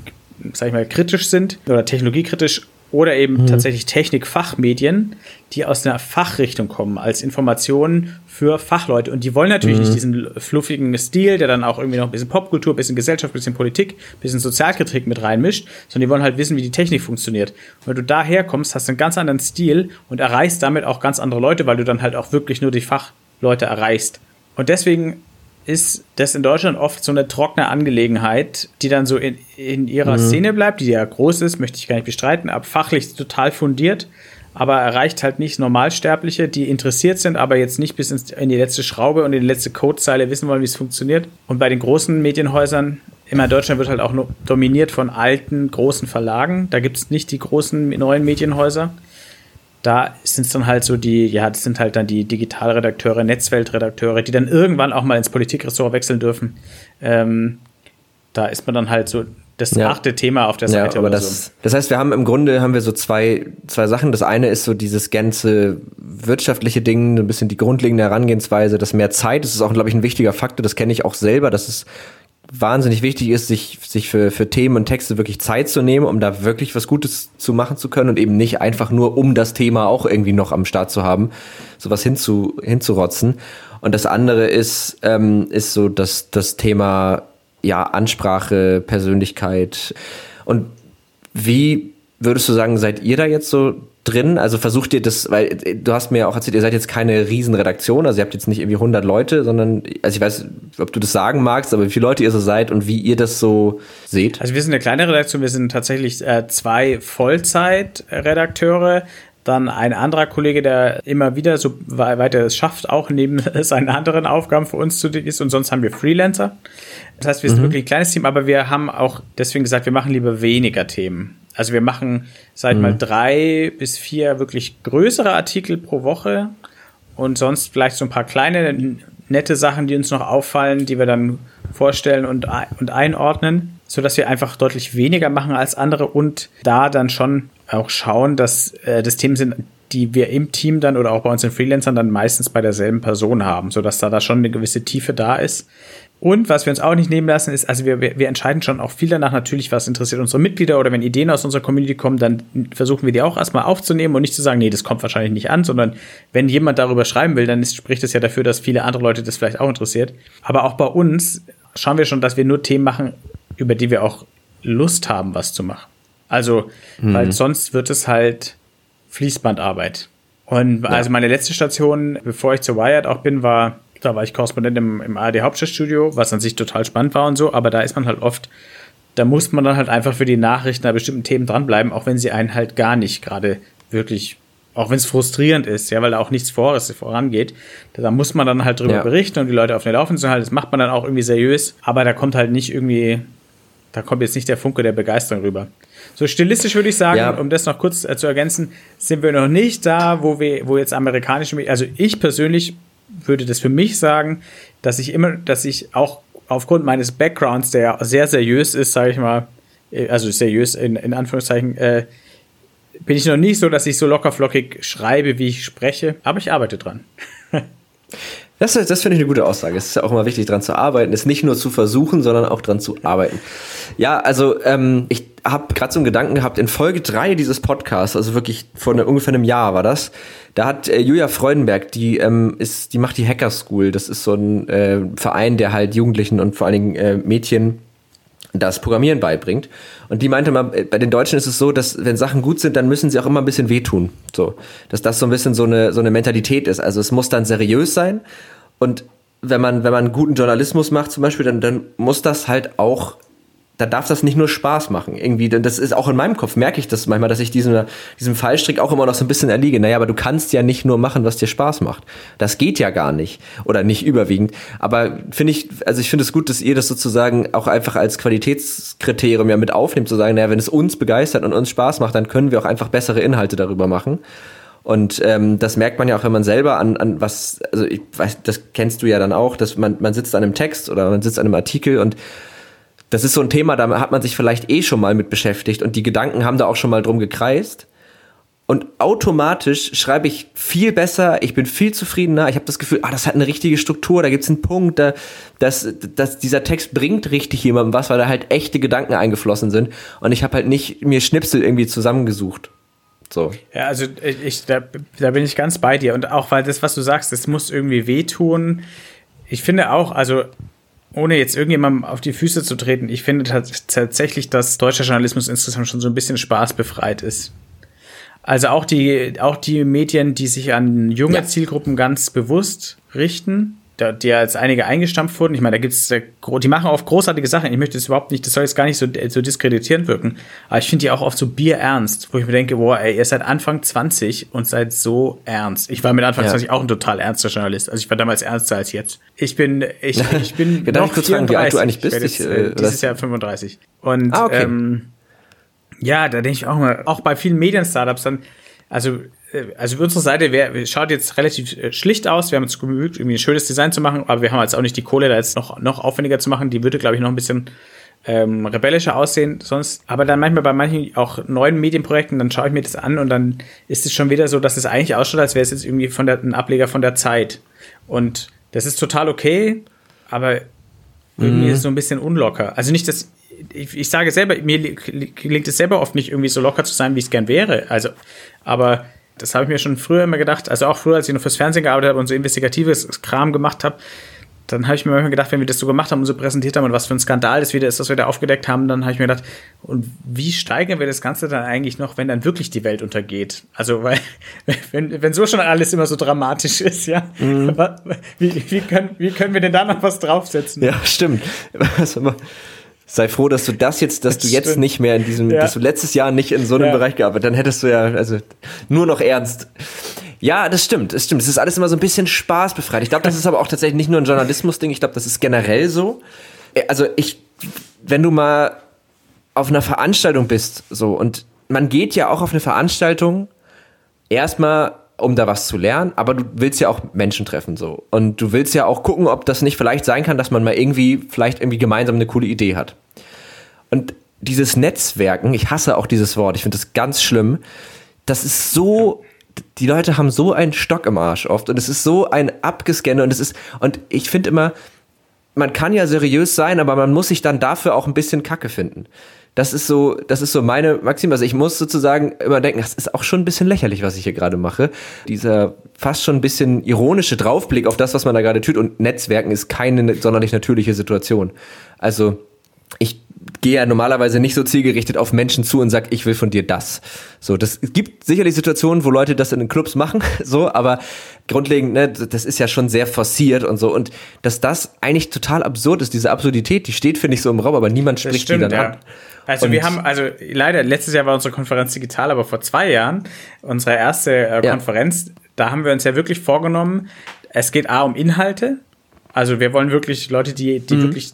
sag ich mal, kritisch sind oder technologiekritisch oder eben mhm. tatsächlich Technikfachmedien, die aus einer Fachrichtung kommen, als Informationen für Fachleute. Und die wollen natürlich mhm. nicht diesen fluffigen Stil, der dann auch irgendwie noch ein bisschen Popkultur, ein bisschen Gesellschaft, ein bisschen Politik, ein bisschen Sozialkritik mit reinmischt, sondern die wollen halt wissen, wie die Technik funktioniert. Und wenn du daher kommst, hast du einen ganz anderen Stil und erreichst damit auch ganz andere Leute, weil du dann halt auch wirklich nur die Fachleute erreichst. Und deswegen ist das in Deutschland oft so eine trockene Angelegenheit, die dann so in, in ihrer mhm. Szene bleibt, die ja groß ist, möchte ich gar nicht bestreiten, aber fachlich total fundiert, aber erreicht halt nicht Normalsterbliche, die interessiert sind, aber jetzt nicht bis ins, in die letzte Schraube und in die letzte Codezeile wissen wollen, wie es funktioniert. Und bei den großen Medienhäusern, immer Deutschland wird halt auch dominiert von alten, großen Verlagen. Da gibt es nicht die großen neuen Medienhäuser da sind es dann halt so die, ja, das sind halt dann die Digitalredakteure, Netzweltredakteure, die dann irgendwann auch mal ins Politikressort wechseln dürfen. Ähm, da ist man dann halt so das ja. achte Thema auf der Seite. Ja, aber das, so. das heißt, wir haben im Grunde haben wir so zwei, zwei Sachen. Das eine ist so dieses ganze wirtschaftliche Ding, ein bisschen die grundlegende Herangehensweise, dass mehr Zeit, das ist auch, glaube ich, ein wichtiger Faktor, das kenne ich auch selber, dass es wahnsinnig wichtig ist, sich, sich für, für Themen und Texte wirklich Zeit zu nehmen, um da wirklich was Gutes zu machen zu können und eben nicht einfach nur, um das Thema auch irgendwie noch am Start zu haben, sowas hinzu, hinzurotzen. Und das andere ist, ähm, ist so das, das Thema, ja, Ansprache, Persönlichkeit. Und wie würdest du sagen, seid ihr da jetzt so drin? Also versucht ihr das, weil äh, du hast mir ja auch erzählt, ihr seid jetzt keine Riesenredaktion, also ihr habt jetzt nicht irgendwie 100 Leute, sondern, also ich weiß, ob du das sagen magst, aber wie viele Leute ihr so seid und wie ihr das so seht? Also wir sind eine kleine Redaktion, wir sind tatsächlich äh, zwei Vollzeitredakteure, dann ein anderer Kollege, der immer wieder so weiter es schafft, auch neben seinen anderen Aufgaben für uns zu ist und sonst haben wir Freelancer. Das heißt, wir sind mhm. wirklich ein kleines Team, aber wir haben auch deswegen gesagt, wir machen lieber weniger Themen. Also wir machen seit mhm. mal drei bis vier wirklich größere Artikel pro Woche und sonst vielleicht so ein paar kleine, nette Sachen, die uns noch auffallen, die wir dann vorstellen und, und einordnen, sodass wir einfach deutlich weniger machen als andere und da dann schon auch schauen, dass äh, das Themen sind, die wir im Team dann oder auch bei uns in Freelancern dann meistens bei derselben Person haben, sodass da, da schon eine gewisse Tiefe da ist. Und was wir uns auch nicht nehmen lassen, ist, also wir, wir entscheiden schon auch viel danach natürlich, was interessiert unsere Mitglieder oder wenn Ideen aus unserer Community kommen, dann versuchen wir die auch erstmal aufzunehmen und nicht zu sagen, nee, das kommt wahrscheinlich nicht an, sondern wenn jemand darüber schreiben will, dann ist, spricht das ja dafür, dass viele andere Leute das vielleicht auch interessiert. Aber auch bei uns schauen wir schon, dass wir nur Themen machen, über die wir auch Lust haben, was zu machen. Also, mhm. weil sonst wird es halt Fließbandarbeit. Und ja. also meine letzte Station, bevor ich zur Wired auch bin, war da war ich Korrespondent im, im ARD Hauptstadtstudio, was an sich total spannend war und so, aber da ist man halt oft, da muss man dann halt einfach für die Nachrichten an bestimmten Themen dranbleiben, auch wenn sie einen halt gar nicht gerade wirklich, auch wenn es frustrierend ist, ja, weil da auch nichts vor ist, vorangeht, da muss man dann halt drüber ja. berichten und die Leute auf den Laufen zu halten. Das macht man dann auch irgendwie seriös, aber da kommt halt nicht irgendwie, da kommt jetzt nicht der Funke der Begeisterung rüber. So stilistisch würde ich sagen, ja. um das noch kurz äh, zu ergänzen, sind wir noch nicht da, wo wir, wo jetzt amerikanische, also ich persönlich würde das für mich sagen, dass ich immer, dass ich auch aufgrund meines Backgrounds, der sehr seriös ist, sage ich mal, äh, also seriös in, in Anführungszeichen, äh, bin ich noch nicht so, dass ich so lockerflockig schreibe, wie ich spreche, aber ich arbeite dran. Das, das finde ich eine gute Aussage. Es ist ja auch immer wichtig, dran zu arbeiten. Es nicht nur zu versuchen, sondern auch dran zu arbeiten. Ja, also ähm, ich habe gerade so einen Gedanken gehabt, in Folge 3 dieses Podcasts, also wirklich vor eine, ungefähr einem Jahr war das, da hat äh, Julia Freudenberg, die ähm, ist, die macht die Hacker School. Das ist so ein äh, Verein, der halt Jugendlichen und vor allen Dingen äh, Mädchen das Programmieren beibringt. Und die meinte mal, bei den Deutschen ist es so, dass wenn Sachen gut sind, dann müssen sie auch immer ein bisschen wehtun. So, dass das so ein bisschen so eine so eine Mentalität ist. Also es muss dann seriös sein und wenn man wenn man guten Journalismus macht zum Beispiel, dann dann muss das halt auch da darf das nicht nur Spaß machen. Irgendwie, denn das ist auch in meinem Kopf, merke ich das manchmal, dass ich diesem, diesem Fallstrick auch immer noch so ein bisschen erliege. Naja, aber du kannst ja nicht nur machen, was dir Spaß macht. Das geht ja gar nicht. Oder nicht überwiegend. Aber finde ich, also ich finde es gut, dass ihr das sozusagen auch einfach als Qualitätskriterium ja mit aufnehmt, zu sagen, naja, wenn es uns begeistert und uns Spaß macht, dann können wir auch einfach bessere Inhalte darüber machen. Und ähm, das merkt man ja auch, wenn man selber an, an was, also ich weiß, das kennst du ja dann auch, dass man, man sitzt an einem Text oder man sitzt an einem Artikel und das ist so ein Thema, da hat man sich vielleicht eh schon mal mit beschäftigt und die Gedanken haben da auch schon mal drum gekreist. Und automatisch schreibe ich viel besser, ich bin viel zufriedener, ich habe das Gefühl, ah, das hat eine richtige Struktur, da gibt's einen Punkt, da, dass, dass dieser Text bringt richtig jemandem was, weil da halt echte Gedanken eingeflossen sind. Und ich habe halt nicht mir Schnipsel irgendwie zusammengesucht. So. Ja, also ich, da, da bin ich ganz bei dir. Und auch weil das, was du sagst, das muss irgendwie wehtun. Ich finde auch, also ohne jetzt irgendjemandem auf die Füße zu treten, ich finde tatsächlich, dass deutscher Journalismus insgesamt schon so ein bisschen spaßbefreit ist. Also auch die, auch die Medien, die sich an junge ja. Zielgruppen ganz bewusst richten, die jetzt einige eingestampft wurden. Ich meine, da gibt es, die machen oft großartige Sachen. Ich möchte das überhaupt nicht, das soll jetzt gar nicht so, so diskreditierend wirken. Aber ich finde die auch oft so bierernst, wo ich mir denke, boah, ey, ihr seid Anfang 20 und seid so ernst. Ich war mit Anfang ja. 20 auch ein total ernster Journalist. Also ich war damals ernster als jetzt. Ich bin, ich, ich bin noch ich kurz fragen, wie alt du eigentlich bist. Ich, äh, dieses Jahr 35. Und ah, okay. ähm, ja, da denke ich auch mal, auch bei vielen Medien-Startups dann, also äh, also unsere Seite wär, schaut jetzt relativ äh, schlicht aus. Wir haben uns bemüht, irgendwie ein schönes Design zu machen, aber wir haben jetzt auch nicht die Kohle, da jetzt noch, noch aufwendiger zu machen. Die würde, glaube ich, noch ein bisschen ähm, rebellischer aussehen sonst. Aber dann manchmal bei manchen auch neuen Medienprojekten, dann schaue ich mir das an und dann ist es schon wieder so, dass es eigentlich ausschaut, als wäre es jetzt irgendwie von der, ein Ableger von der Zeit. Und das ist total okay, aber irgendwie mhm. ist es so ein bisschen unlocker. Also nicht, dass ich, ich sage selber, mir gelingt es selber oft nicht irgendwie so locker zu sein, wie es gern wäre. Also, aber das habe ich mir schon früher immer gedacht, also auch früher, als ich noch fürs Fernsehen gearbeitet habe und so investigatives Kram gemacht habe, dann habe ich mir manchmal gedacht, wenn wir das so gemacht haben und so präsentiert haben und was für ein Skandal das wieder ist, was wir da aufgedeckt haben, dann habe ich mir gedacht, und wie steigern wir das Ganze dann eigentlich noch, wenn dann wirklich die Welt untergeht? Also, weil, wenn, wenn so schon alles immer so dramatisch ist, ja, mhm. wie, wie, können, wie können wir denn da noch was draufsetzen? Ja, stimmt. sei froh, dass du das jetzt, dass das du jetzt stimmt. nicht mehr in diesem, ja. dass du letztes Jahr nicht in so einem ja. Bereich gearbeitet, dann hättest du ja, also nur noch ernst. Ja, das stimmt, das stimmt. Es ist alles immer so ein bisschen spaßbefreit. Ich glaube, das ist aber auch tatsächlich nicht nur ein Journalismus-Ding. Ich glaube, das ist generell so. Äh, also ich, wenn du mal auf einer Veranstaltung bist, so und man geht ja auch auf eine Veranstaltung erstmal um da was zu lernen, aber du willst ja auch Menschen treffen so und du willst ja auch gucken, ob das nicht vielleicht sein kann, dass man mal irgendwie vielleicht irgendwie gemeinsam eine coole Idee hat. Und dieses Netzwerken, ich hasse auch dieses Wort, ich finde das ganz schlimm. Das ist so die Leute haben so einen Stock im Arsch oft und es ist so ein abgescannt und es ist und ich finde immer man kann ja seriös sein, aber man muss sich dann dafür auch ein bisschen Kacke finden das ist so, das ist so meine Maxim. Also ich muss sozusagen immer denken, das ist auch schon ein bisschen lächerlich, was ich hier gerade mache. Dieser fast schon ein bisschen ironische Draufblick auf das, was man da gerade tut. Und Netzwerken ist keine sonderlich natürliche Situation. Also ich gehe ja normalerweise nicht so zielgerichtet auf Menschen zu und sag, ich will von dir das. So, das es gibt sicherlich Situationen, wo Leute das in den Clubs machen, so, aber grundlegend, ne, das ist ja schon sehr forciert und so und dass das eigentlich total absurd ist, diese Absurdität, die steht finde ich so im Raum, aber niemand spricht stimmt, die dann ja. an. Also und wir haben, also leider, letztes Jahr war unsere Konferenz digital, aber vor zwei Jahren, unsere erste äh, Konferenz, ja. da haben wir uns ja wirklich vorgenommen, es geht A um Inhalte. Also wir wollen wirklich Leute, die, die mhm. wirklich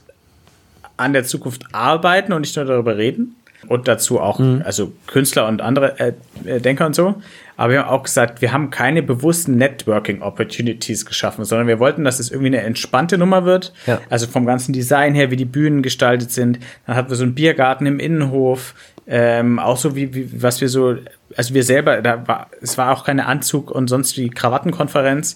an der Zukunft arbeiten und nicht nur darüber reden. Und dazu auch, mhm. also Künstler und andere äh, äh, Denker und so. Aber wir haben auch gesagt, wir haben keine bewussten Networking Opportunities geschaffen, sondern wir wollten, dass es irgendwie eine entspannte Nummer wird. Ja. Also vom ganzen Design her, wie die Bühnen gestaltet sind. Dann hatten wir so einen Biergarten im Innenhof. Ähm, auch so wie, wie, was wir so, also wir selber, da war, es war auch keine Anzug und sonst wie Krawattenkonferenz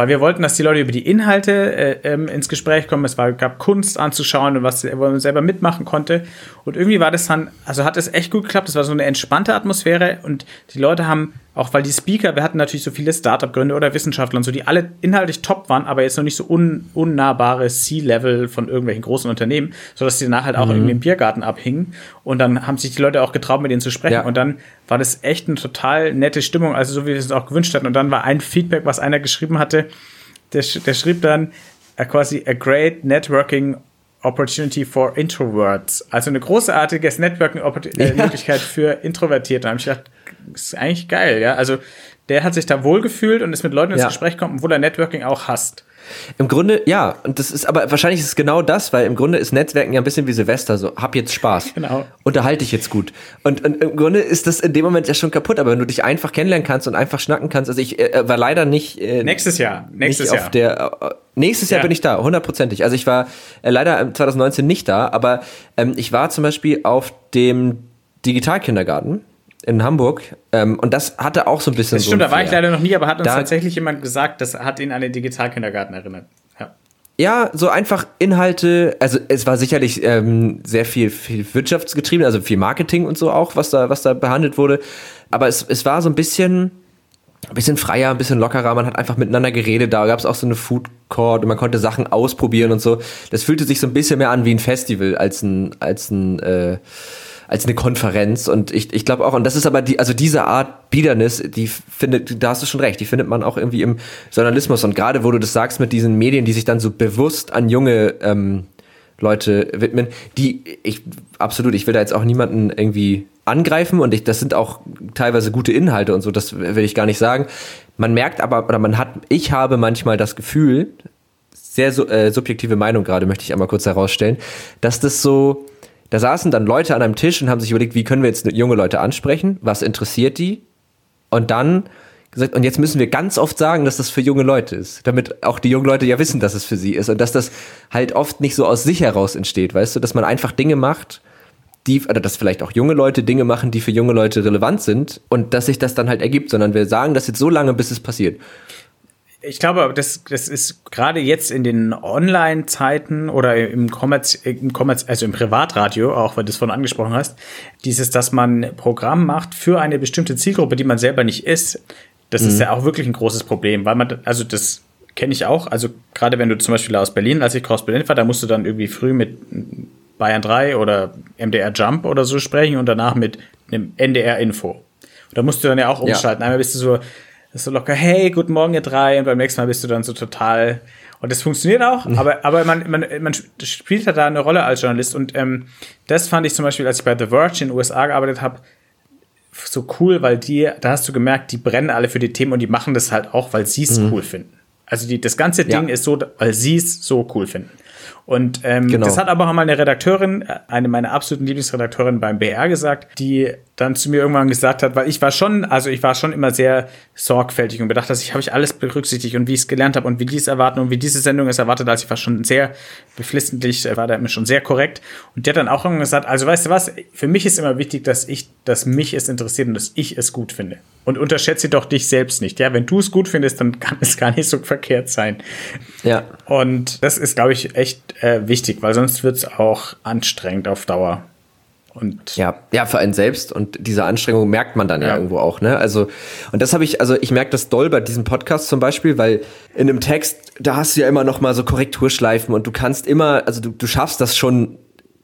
weil wir wollten, dass die Leute über die Inhalte äh, ähm, ins Gespräch kommen. Es war, gab Kunst anzuschauen und was, wo man selber mitmachen konnte. Und irgendwie war das dann, also hat es echt gut geklappt. Es war so eine entspannte Atmosphäre und die Leute haben, auch weil die Speaker, wir hatten natürlich so viele Startup-Gründe oder Wissenschaftler und so, die alle inhaltlich top waren, aber jetzt noch nicht so un, unnahbare C-Level von irgendwelchen großen Unternehmen, sodass die danach halt auch mhm. irgendwie im Biergarten abhingen. Und dann haben sich die Leute auch getraut, mit denen zu sprechen. Ja. Und dann war das echt eine total nette Stimmung, also so wie wir es auch gewünscht hatten. Und dann war ein Feedback, was einer geschrieben hatte, der, der schrieb dann uh, quasi a great networking opportunity for introverts. Also eine großartige Networking-Möglichkeit ja. für Introvertierte. Da habe ich gedacht, ist eigentlich geil, ja. Also der hat sich da wohlgefühlt und ist mit Leuten ins ja. Gespräch gekommen, obwohl er Networking auch hasst. Im Grunde, ja, und das ist aber wahrscheinlich ist es genau das, weil im Grunde ist Netzwerken ja ein bisschen wie Silvester, so hab jetzt Spaß. Genau. Unterhalte dich jetzt gut. Und, und, im Grunde ist das in dem Moment ja schon kaputt, aber wenn du dich einfach kennenlernen kannst und einfach schnacken kannst, also ich äh, war leider nicht. Äh, nächstes Jahr, nächstes Jahr. Der, äh, nächstes Jahr ja. bin ich da, hundertprozentig. Also ich war äh, leider 2019 nicht da, aber ähm, ich war zum Beispiel auf dem Digitalkindergarten in Hamburg. Ähm, und das hatte auch so ein bisschen. Das stimmt, so da war ich leider noch nie, aber hat uns da, tatsächlich jemand gesagt, das hat ihn an den Digitalkindergarten erinnert. Ja. Ja, so einfach Inhalte, also es war sicherlich ähm, sehr viel, viel wirtschaftsgetrieben, also viel Marketing und so auch, was da, was da behandelt wurde. Aber es, es war so ein bisschen, ein bisschen freier, ein bisschen lockerer, man hat einfach miteinander geredet, da gab es auch so eine Food Court und man konnte Sachen ausprobieren und so. Das fühlte sich so ein bisschen mehr an wie ein Festival als ein, als ein äh, als eine Konferenz. Und ich, ich glaube auch, und das ist aber die, also diese Art Biedernis, die findet, da hast du schon recht, die findet man auch irgendwie im Journalismus. Und gerade wo du das sagst mit diesen Medien, die sich dann so bewusst an junge ähm, Leute widmen, die ich absolut, ich will da jetzt auch niemanden irgendwie angreifen und ich, das sind auch teilweise gute Inhalte und so, das will ich gar nicht sagen. Man merkt aber, oder man hat, ich habe manchmal das Gefühl, sehr äh, subjektive Meinung gerade, möchte ich einmal kurz herausstellen, dass das so, da saßen dann Leute an einem Tisch und haben sich überlegt, wie können wir jetzt junge Leute ansprechen? Was interessiert die? Und dann gesagt, und jetzt müssen wir ganz oft sagen, dass das für junge Leute ist, damit auch die jungen Leute ja wissen, dass es für sie ist und dass das halt oft nicht so aus sich heraus entsteht, weißt du, dass man einfach Dinge macht, die, oder dass vielleicht auch junge Leute Dinge machen, die für junge Leute relevant sind und dass sich das dann halt ergibt, sondern wir sagen das jetzt so lange, bis es passiert ich glaube, das, das ist gerade jetzt in den Online-Zeiten oder im Kommerz, im Kommerz, also im Privatradio, auch weil du es vorhin angesprochen hast, dieses, dass man Programm macht für eine bestimmte Zielgruppe, die man selber nicht ist, das mhm. ist ja auch wirklich ein großes Problem, weil man, also das kenne ich auch, also gerade wenn du zum Beispiel aus Berlin, als ich aus Berlin war, da musst du dann irgendwie früh mit Bayern 3 oder MDR Jump oder so sprechen und danach mit einem NDR Info. Und da musst du dann ja auch umschalten. Ja. Einmal bist du so, ist so locker, hey, guten Morgen ihr drei und beim nächsten Mal bist du dann so total und das funktioniert auch, aber, aber man, man, man spielt halt da eine Rolle als Journalist und ähm, das fand ich zum Beispiel, als ich bei The Verge in den USA gearbeitet habe, so cool, weil die, da hast du gemerkt, die brennen alle für die Themen und die machen das halt auch, weil sie es mhm. cool finden. Also die, das ganze Ding ja. ist so, weil sie es so cool finden. Und ähm, genau. das hat aber auch mal eine Redakteurin, eine meiner absoluten Lieblingsredakteurinnen beim BR gesagt, die dann zu mir irgendwann gesagt hat, weil ich war schon, also ich war schon immer sehr sorgfältig und bedacht, dass ich habe ich alles berücksichtigt und wie ich es gelernt habe und wie die es erwarten und wie diese Sendung es erwartet. Also ich war schon sehr beflissentlich, war da immer schon sehr korrekt. Und der hat dann auch irgendwann gesagt, also weißt du was, für mich ist immer wichtig, dass ich, dass mich es interessiert und dass ich es gut finde. Und unterschätze doch dich selbst nicht. Ja, wenn du es gut findest, dann kann es gar nicht so verkehrt sein. Ja. Und das ist, glaube ich, echt äh, wichtig, weil sonst wird es auch anstrengend auf Dauer. Und ja, ja, für einen selbst und diese Anstrengung merkt man dann ja, ja irgendwo auch, ne? Also, und das habe ich, also ich merke das doll bei diesem Podcast zum Beispiel, weil in einem Text, da hast du ja immer noch mal so Korrekturschleifen und du kannst immer, also du, du schaffst das schon,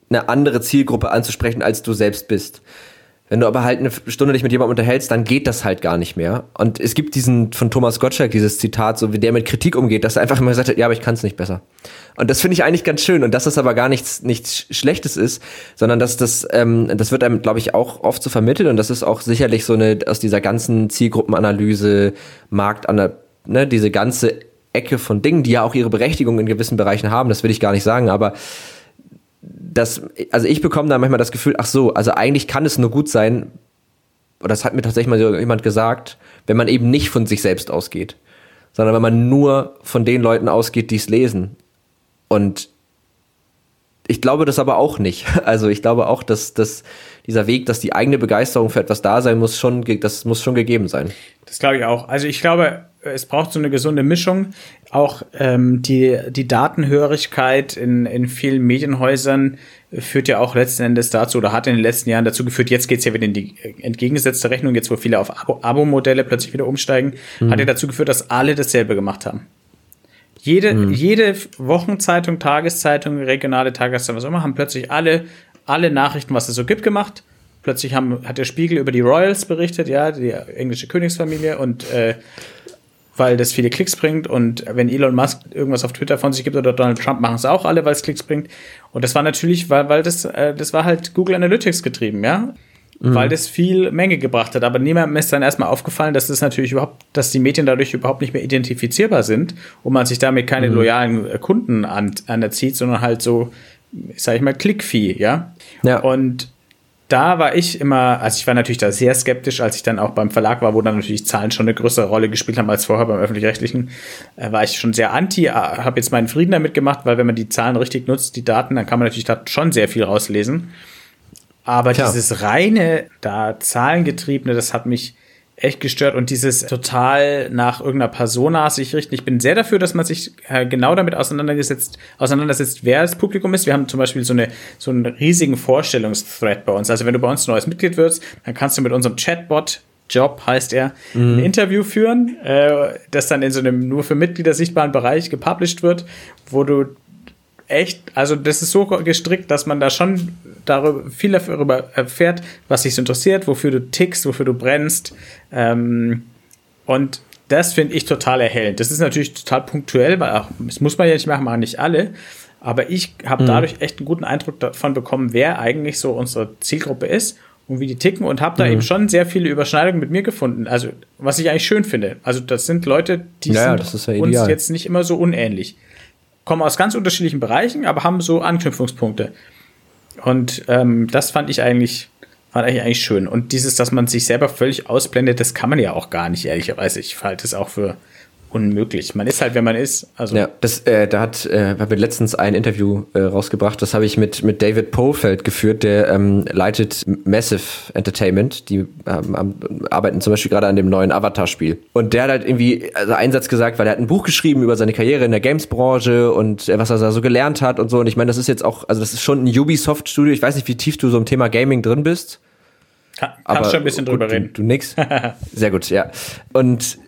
eine andere Zielgruppe anzusprechen, als du selbst bist. Wenn du aber halt eine Stunde dich mit jemandem unterhältst, dann geht das halt gar nicht mehr. Und es gibt diesen von Thomas Gottschalk, dieses Zitat, so wie der mit Kritik umgeht, dass er einfach immer gesagt hat, ja, aber ich kann es nicht besser. Und das finde ich eigentlich ganz schön und dass das aber gar nichts, nichts Schlechtes ist, sondern dass das, ähm, das wird einem, glaube ich, auch oft so vermittelt und das ist auch sicherlich so eine, aus dieser ganzen Zielgruppenanalyse, Marktanalyse, ne, diese ganze Ecke von Dingen, die ja auch ihre Berechtigung in gewissen Bereichen haben, das will ich gar nicht sagen, aber das, also ich bekomme da manchmal das Gefühl, ach so, also eigentlich kann es nur gut sein, oder das hat mir tatsächlich mal jemand gesagt, wenn man eben nicht von sich selbst ausgeht, sondern wenn man nur von den Leuten ausgeht, die es lesen. Und ich glaube das aber auch nicht. Also ich glaube auch, dass, dass dieser Weg, dass die eigene Begeisterung für etwas da sein muss, schon, das muss schon gegeben sein. Das glaube ich auch. Also ich glaube, es braucht so eine gesunde Mischung. Auch ähm, die, die Datenhörigkeit in, in vielen Medienhäusern führt ja auch letzten Endes dazu oder hat in den letzten Jahren dazu geführt, jetzt geht's ja wieder in die entgegengesetzte Rechnung, jetzt wo viele auf Abo-Modelle Abo plötzlich wieder umsteigen, mhm. hat ja dazu geführt, dass alle dasselbe gemacht haben. Jede, mhm. jede Wochenzeitung, Tageszeitung, regionale Tageszeitung, was immer, haben plötzlich alle, alle Nachrichten, was es so gibt, gemacht. Plötzlich haben, hat der Spiegel über die Royals berichtet, ja, die englische Königsfamilie und äh, weil das viele Klicks bringt und wenn Elon Musk irgendwas auf Twitter von sich gibt oder Donald Trump machen es auch alle, weil es Klicks bringt. Und das war natürlich, weil, weil das, äh, das war halt Google Analytics getrieben, ja. Mhm. Weil das viel Menge gebracht hat. Aber niemandem ist dann erstmal aufgefallen, dass das natürlich überhaupt, dass die Medien dadurch überhaupt nicht mehr identifizierbar sind und man sich damit keine mhm. loyalen äh, Kunden an, anerzieht, sondern halt so, sag ich mal, Klickvieh, ja. Ja. Und da war ich immer, also ich war natürlich da sehr skeptisch, als ich dann auch beim Verlag war, wo dann natürlich Zahlen schon eine größere Rolle gespielt haben als vorher beim öffentlich-rechtlichen, äh, war ich schon sehr anti, äh, habe jetzt meinen Frieden damit gemacht, weil wenn man die Zahlen richtig nutzt, die Daten, dann kann man natürlich da schon sehr viel rauslesen. Aber Klar. dieses reine, da zahlengetriebene, das hat mich echt gestört und dieses total nach irgendeiner Persona sich richten. Ich bin sehr dafür, dass man sich äh, genau damit auseinandergesetzt, auseinandersetzt, wer das Publikum ist. Wir haben zum Beispiel so, eine, so einen riesigen Vorstellungsthread bei uns. Also wenn du bei uns ein neues Mitglied wirst, dann kannst du mit unserem Chatbot Job heißt er, mhm. ein Interview führen, äh, das dann in so einem nur für Mitglieder sichtbaren Bereich gepublished wird, wo du echt, also das ist so gestrickt, dass man da schon darüber, viel darüber erfährt, was dich so interessiert, wofür du tickst, wofür du brennst. Ähm, und das finde ich total erhellend. Das ist natürlich total punktuell, weil auch, das muss man ja nicht machen, machen nicht alle. Aber ich habe mhm. dadurch echt einen guten Eindruck davon bekommen, wer eigentlich so unsere Zielgruppe ist und wie die ticken und habe da mhm. eben schon sehr viele Überschneidungen mit mir gefunden. Also, was ich eigentlich schön finde. Also, das sind Leute, die ja, sind ja uns jetzt nicht immer so unähnlich kommen aus ganz unterschiedlichen Bereichen, aber haben so Anknüpfungspunkte. Und ähm, das fand ich eigentlich, fand ich eigentlich schön. Und dieses, dass man sich selber völlig ausblendet, das kann man ja auch gar nicht, ehrlicherweise. Ich halte es auch für unmöglich. Man ist halt, wer man ist. Also ja, das, äh, da hat, äh, haben wir letztens ein Interview äh, rausgebracht. Das habe ich mit mit David Polfeld geführt, der ähm, leitet Massive Entertainment. Die ähm, arbeiten zum Beispiel gerade an dem neuen Avatar-Spiel. Und der hat halt irgendwie also einen Satz gesagt, weil er hat ein Buch geschrieben über seine Karriere in der Games-Branche und äh, was er da so gelernt hat und so. Und ich meine, das ist jetzt auch, also das ist schon ein Ubisoft-Studio. Ich weiß nicht, wie tief du so im Thema Gaming drin bist. Kann, kannst aber, schon ein bisschen drüber gut, reden. Du, du nix. Sehr gut, ja. Und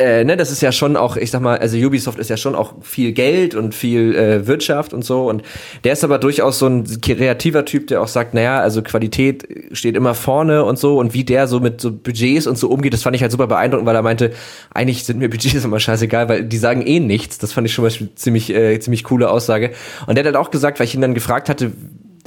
äh, ne, das ist ja schon auch, ich sag mal, also Ubisoft ist ja schon auch viel Geld und viel äh, Wirtschaft und so. Und der ist aber durchaus so ein kreativer Typ, der auch sagt, naja, also Qualität steht immer vorne und so. Und wie der so mit so Budgets und so umgeht, das fand ich halt super beeindruckend, weil er meinte, eigentlich sind mir Budgets immer scheißegal, weil die sagen eh nichts. Das fand ich schon mal ziemlich, äh, ziemlich coole Aussage. Und der hat halt auch gesagt, weil ich ihn dann gefragt hatte,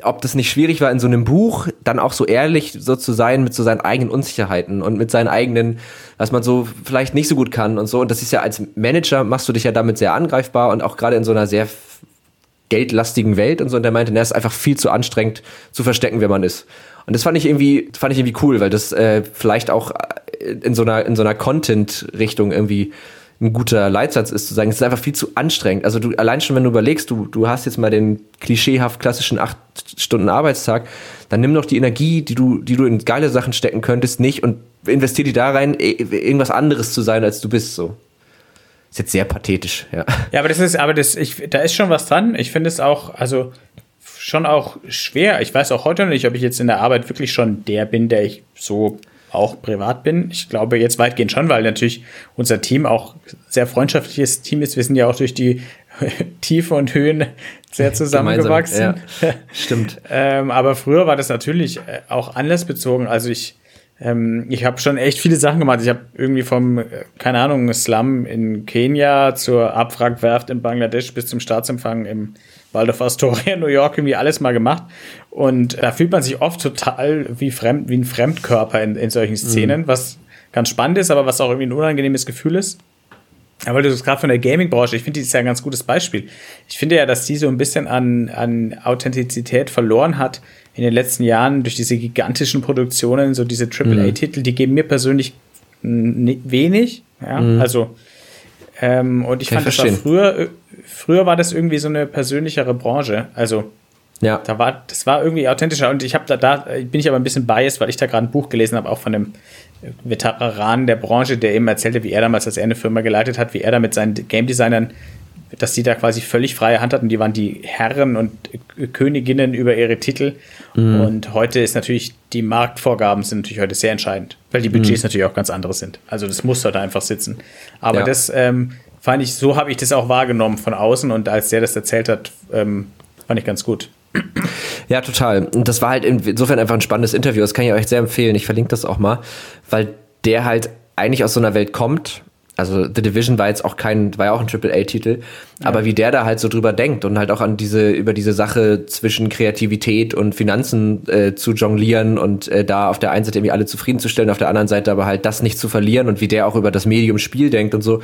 ob das nicht schwierig war, in so einem Buch dann auch so ehrlich so zu sein mit so seinen eigenen Unsicherheiten und mit seinen eigenen, was man so vielleicht nicht so gut kann und so. Und das ist ja als Manager machst du dich ja damit sehr angreifbar und auch gerade in so einer sehr geldlastigen Welt und so. Und der meinte, na, ist einfach viel zu anstrengend zu verstecken, wer man ist. Und das fand ich irgendwie, fand ich irgendwie cool, weil das äh, vielleicht auch in so einer, in so einer Content-Richtung irgendwie ein guter Leitsatz ist, zu sagen, es ist einfach viel zu anstrengend. Also du allein schon, wenn du überlegst, du, du hast jetzt mal den klischeehaft klassischen acht Stunden Arbeitstag, dann nimm doch die Energie, die du, die du in geile Sachen stecken könntest, nicht und investier die da rein, irgendwas anderes zu sein, als du bist. So. Ist jetzt sehr pathetisch, ja. Ja, aber das ist, aber das, ich, da ist schon was dran. Ich finde es auch, also schon auch schwer. Ich weiß auch heute noch nicht, ob ich jetzt in der Arbeit wirklich schon der bin, der ich so auch privat bin. Ich glaube jetzt weitgehend schon, weil natürlich unser Team auch sehr freundschaftliches Team ist. Wir sind ja auch durch die Tiefe und Höhen sehr zusammengewachsen. Ja, stimmt. ähm, aber früher war das natürlich äh, auch anlassbezogen. Also ich, ähm, ich habe schon echt viele Sachen gemacht. Ich habe irgendwie vom, äh, keine Ahnung, Slum in Kenia zur Abwrackwerft in Bangladesch bis zum Staatsempfang im Waldorf Astoria, New York, irgendwie alles mal gemacht. Und da fühlt man sich oft total wie, fremd, wie ein Fremdkörper in, in solchen Szenen, mhm. was ganz spannend ist, aber was auch irgendwie ein unangenehmes Gefühl ist. Aber du sagst gerade von der Gaming-Branche, ich finde, die ist ja ein ganz gutes Beispiel. Ich finde ja, dass die so ein bisschen an, an Authentizität verloren hat in den letzten Jahren durch diese gigantischen Produktionen, so diese AAA-Titel, mhm. die geben mir persönlich wenig. Ja, mhm. also ähm, und ich Kann fand, ich das war früher, früher war das irgendwie so eine persönlichere Branche. Also Ja. Da war, das war irgendwie authentischer und ich habe da, da bin ich aber ein bisschen biased, weil ich da gerade ein Buch gelesen habe, auch von einem Veteran der Branche, der eben erzählte, wie er damals, als er eine Firma geleitet hat, wie er da mit seinen Game Designern, dass die da quasi völlig freie Hand hatten. Die waren die Herren und Königinnen über ihre Titel. Mhm. Und heute ist natürlich, die Marktvorgaben sind natürlich heute sehr entscheidend, weil die Budgets mhm. natürlich auch ganz andere sind. Also das muss dort einfach sitzen. Aber ja. das ähm, fand ich, so habe ich das auch wahrgenommen von außen und als der das erzählt hat, ähm, fand ich ganz gut. Ja, total. Und das war halt insofern einfach ein spannendes Interview. Das kann ich euch sehr empfehlen. Ich verlinke das auch mal, weil der halt eigentlich aus so einer Welt kommt. Also The Division war jetzt auch kein, war ja auch ein AAA-Titel, ja. aber wie der da halt so drüber denkt und halt auch an diese, über diese Sache zwischen Kreativität und Finanzen äh, zu jonglieren und äh, da auf der einen Seite irgendwie alle zufriedenzustellen, auf der anderen Seite aber halt das nicht zu verlieren und wie der auch über das Medium Spiel denkt und so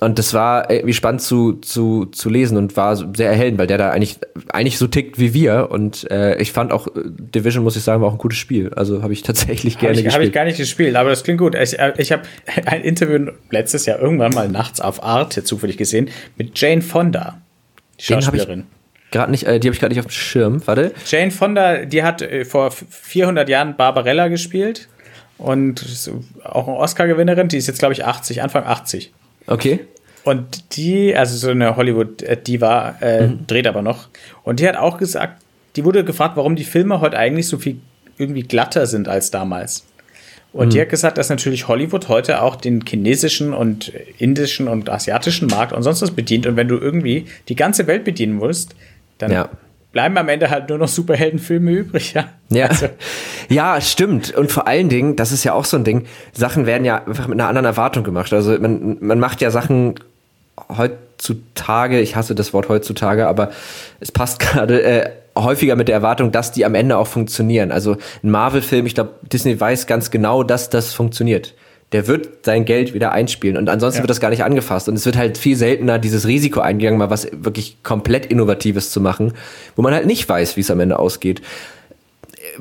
und das war irgendwie spannend zu, zu, zu lesen und war sehr erhellend, weil der da eigentlich, eigentlich so tickt wie wir. Und äh, ich fand auch äh, Division, muss ich sagen, war auch ein gutes Spiel. Also habe ich tatsächlich hab gerne ich, gespielt. Habe ich gar nicht gespielt, aber das klingt gut. Ich, äh, ich habe ein Interview letztes Jahr irgendwann mal nachts auf Arte zufällig gesehen mit Jane Fonda, die Schauspielerin. Gerade nicht, äh, die habe ich gerade nicht auf dem Schirm. Warte. Jane Fonda, die hat äh, vor 400 Jahren Barbarella gespielt und auch eine Oscar-Gewinnerin. Die ist jetzt, glaube ich, 80, Anfang 80. Okay. Und die, also so eine Hollywood-Diva, äh, mhm. dreht aber noch. Und die hat auch gesagt, die wurde gefragt, warum die Filme heute eigentlich so viel irgendwie glatter sind als damals. Und mhm. die hat gesagt, dass natürlich Hollywood heute auch den chinesischen und indischen und asiatischen Markt und sonst was bedient. Und wenn du irgendwie die ganze Welt bedienen musst, dann ja. Bleiben am Ende halt nur noch Superheldenfilme übrig. Ja. Ja. Also. ja, stimmt. Und vor allen Dingen, das ist ja auch so ein Ding, Sachen werden ja einfach mit einer anderen Erwartung gemacht. Also man, man macht ja Sachen heutzutage, ich hasse das Wort heutzutage, aber es passt gerade äh, häufiger mit der Erwartung, dass die am Ende auch funktionieren. Also ein Marvel-Film, ich glaube, Disney weiß ganz genau, dass das funktioniert. Der wird sein Geld wieder einspielen und ansonsten ja. wird das gar nicht angefasst. Und es wird halt viel seltener dieses Risiko eingegangen, mal was wirklich komplett Innovatives zu machen, wo man halt nicht weiß, wie es am Ende ausgeht.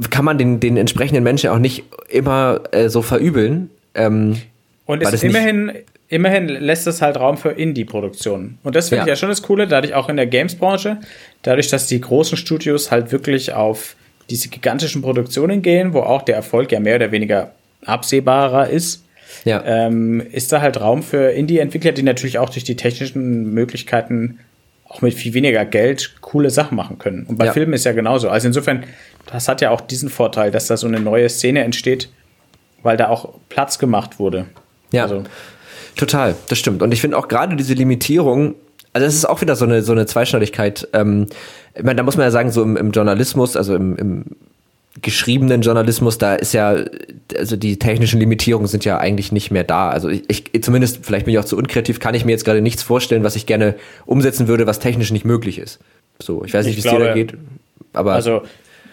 Kann man den, den entsprechenden Menschen auch nicht immer äh, so verübeln. Ähm, und es ist immerhin, immerhin lässt es halt Raum für Indie-Produktionen. Und das finde ja. ich ja schon das Coole, dadurch auch in der Games-Branche, dadurch, dass die großen Studios halt wirklich auf diese gigantischen Produktionen gehen, wo auch der Erfolg ja mehr oder weniger absehbarer ist, ja. ähm, ist da halt Raum für Indie-Entwickler, die natürlich auch durch die technischen Möglichkeiten auch mit viel weniger Geld coole Sachen machen können. Und bei ja. Filmen ist ja genauso. Also insofern, das hat ja auch diesen Vorteil, dass da so eine neue Szene entsteht, weil da auch Platz gemacht wurde. Ja. Also, Total, das stimmt. Und ich finde auch gerade diese Limitierung, also das ist auch wieder so eine, so eine Zweischneidigkeit. Ähm, ich meine, da muss man ja sagen, so im, im Journalismus, also im, im geschriebenen Journalismus, da ist ja, also die technischen Limitierungen sind ja eigentlich nicht mehr da. Also ich, ich zumindest, vielleicht bin ich auch zu unkreativ, kann ich mir jetzt gerade nichts vorstellen, was ich gerne umsetzen würde, was technisch nicht möglich ist. So, ich weiß nicht, wie es dir da geht, aber. Also,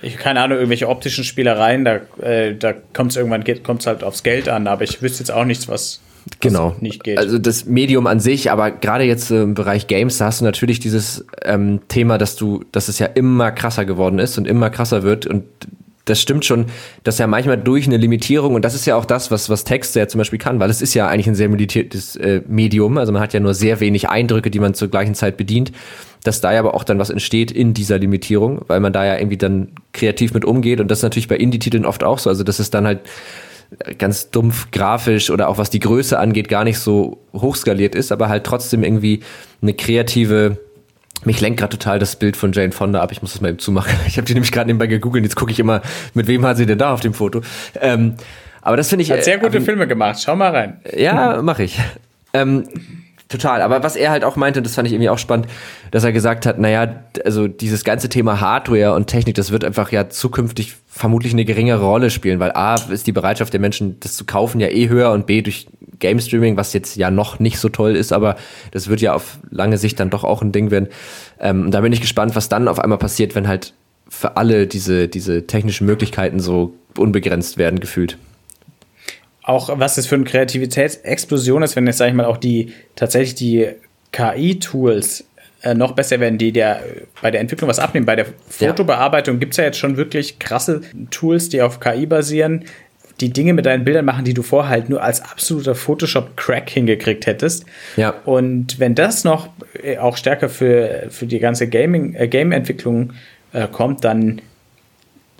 ich keine Ahnung, irgendwelche optischen Spielereien, da, äh, da kommt es irgendwann, kommt es halt aufs Geld an, aber ich wüsste jetzt auch nichts, was Genau. Nicht geht. Also das Medium an sich, aber gerade jetzt im Bereich Games, da hast du natürlich dieses ähm, Thema, dass du, dass es ja immer krasser geworden ist und immer krasser wird und das stimmt schon, dass ja manchmal durch eine Limitierung, und das ist ja auch das, was, was Text ja zum Beispiel kann, weil es ist ja eigentlich ein sehr limitiertes äh, Medium, also man hat ja nur sehr wenig Eindrücke, die man zur gleichen Zeit bedient, dass da ja aber auch dann was entsteht in dieser Limitierung, weil man da ja irgendwie dann kreativ mit umgeht und das ist natürlich bei Indie-Titeln oft auch so, also das ist dann halt ganz dumpf grafisch oder auch was die Größe angeht, gar nicht so hochskaliert ist, aber halt trotzdem irgendwie eine kreative. Mich lenkt gerade total das Bild von Jane Fonda ab. Ich muss das mal eben zumachen. Ich habe die nämlich gerade nebenbei gegoogelt. Jetzt gucke ich immer, mit wem hat sie denn da auf dem Foto. Ähm, aber das finde ich. Hat sehr gute äh, Filme gemacht. Schau mal rein. Ja, mache ich. Ähm, Total, aber was er halt auch meinte, das fand ich irgendwie auch spannend, dass er gesagt hat, naja, also dieses ganze Thema Hardware und Technik, das wird einfach ja zukünftig vermutlich eine geringere Rolle spielen, weil A, ist die Bereitschaft der Menschen, das zu kaufen, ja eh höher und B, durch Game Streaming, was jetzt ja noch nicht so toll ist, aber das wird ja auf lange Sicht dann doch auch ein Ding werden. Ähm, da bin ich gespannt, was dann auf einmal passiert, wenn halt für alle diese, diese technischen Möglichkeiten so unbegrenzt werden, gefühlt auch was das für eine Kreativitätsexplosion ist, wenn jetzt, sag ich mal, auch die tatsächlich die KI-Tools äh, noch besser werden, die der bei der Entwicklung was abnehmen. Bei der Fotobearbeitung ja. gibt es ja jetzt schon wirklich krasse Tools, die auf KI basieren, die Dinge mit deinen Bildern machen, die du vorher halt nur als absoluter Photoshop-Crack hingekriegt hättest. Ja. Und wenn das noch äh, auch stärker für, für die ganze Gaming, äh, Game-Entwicklung äh, kommt, dann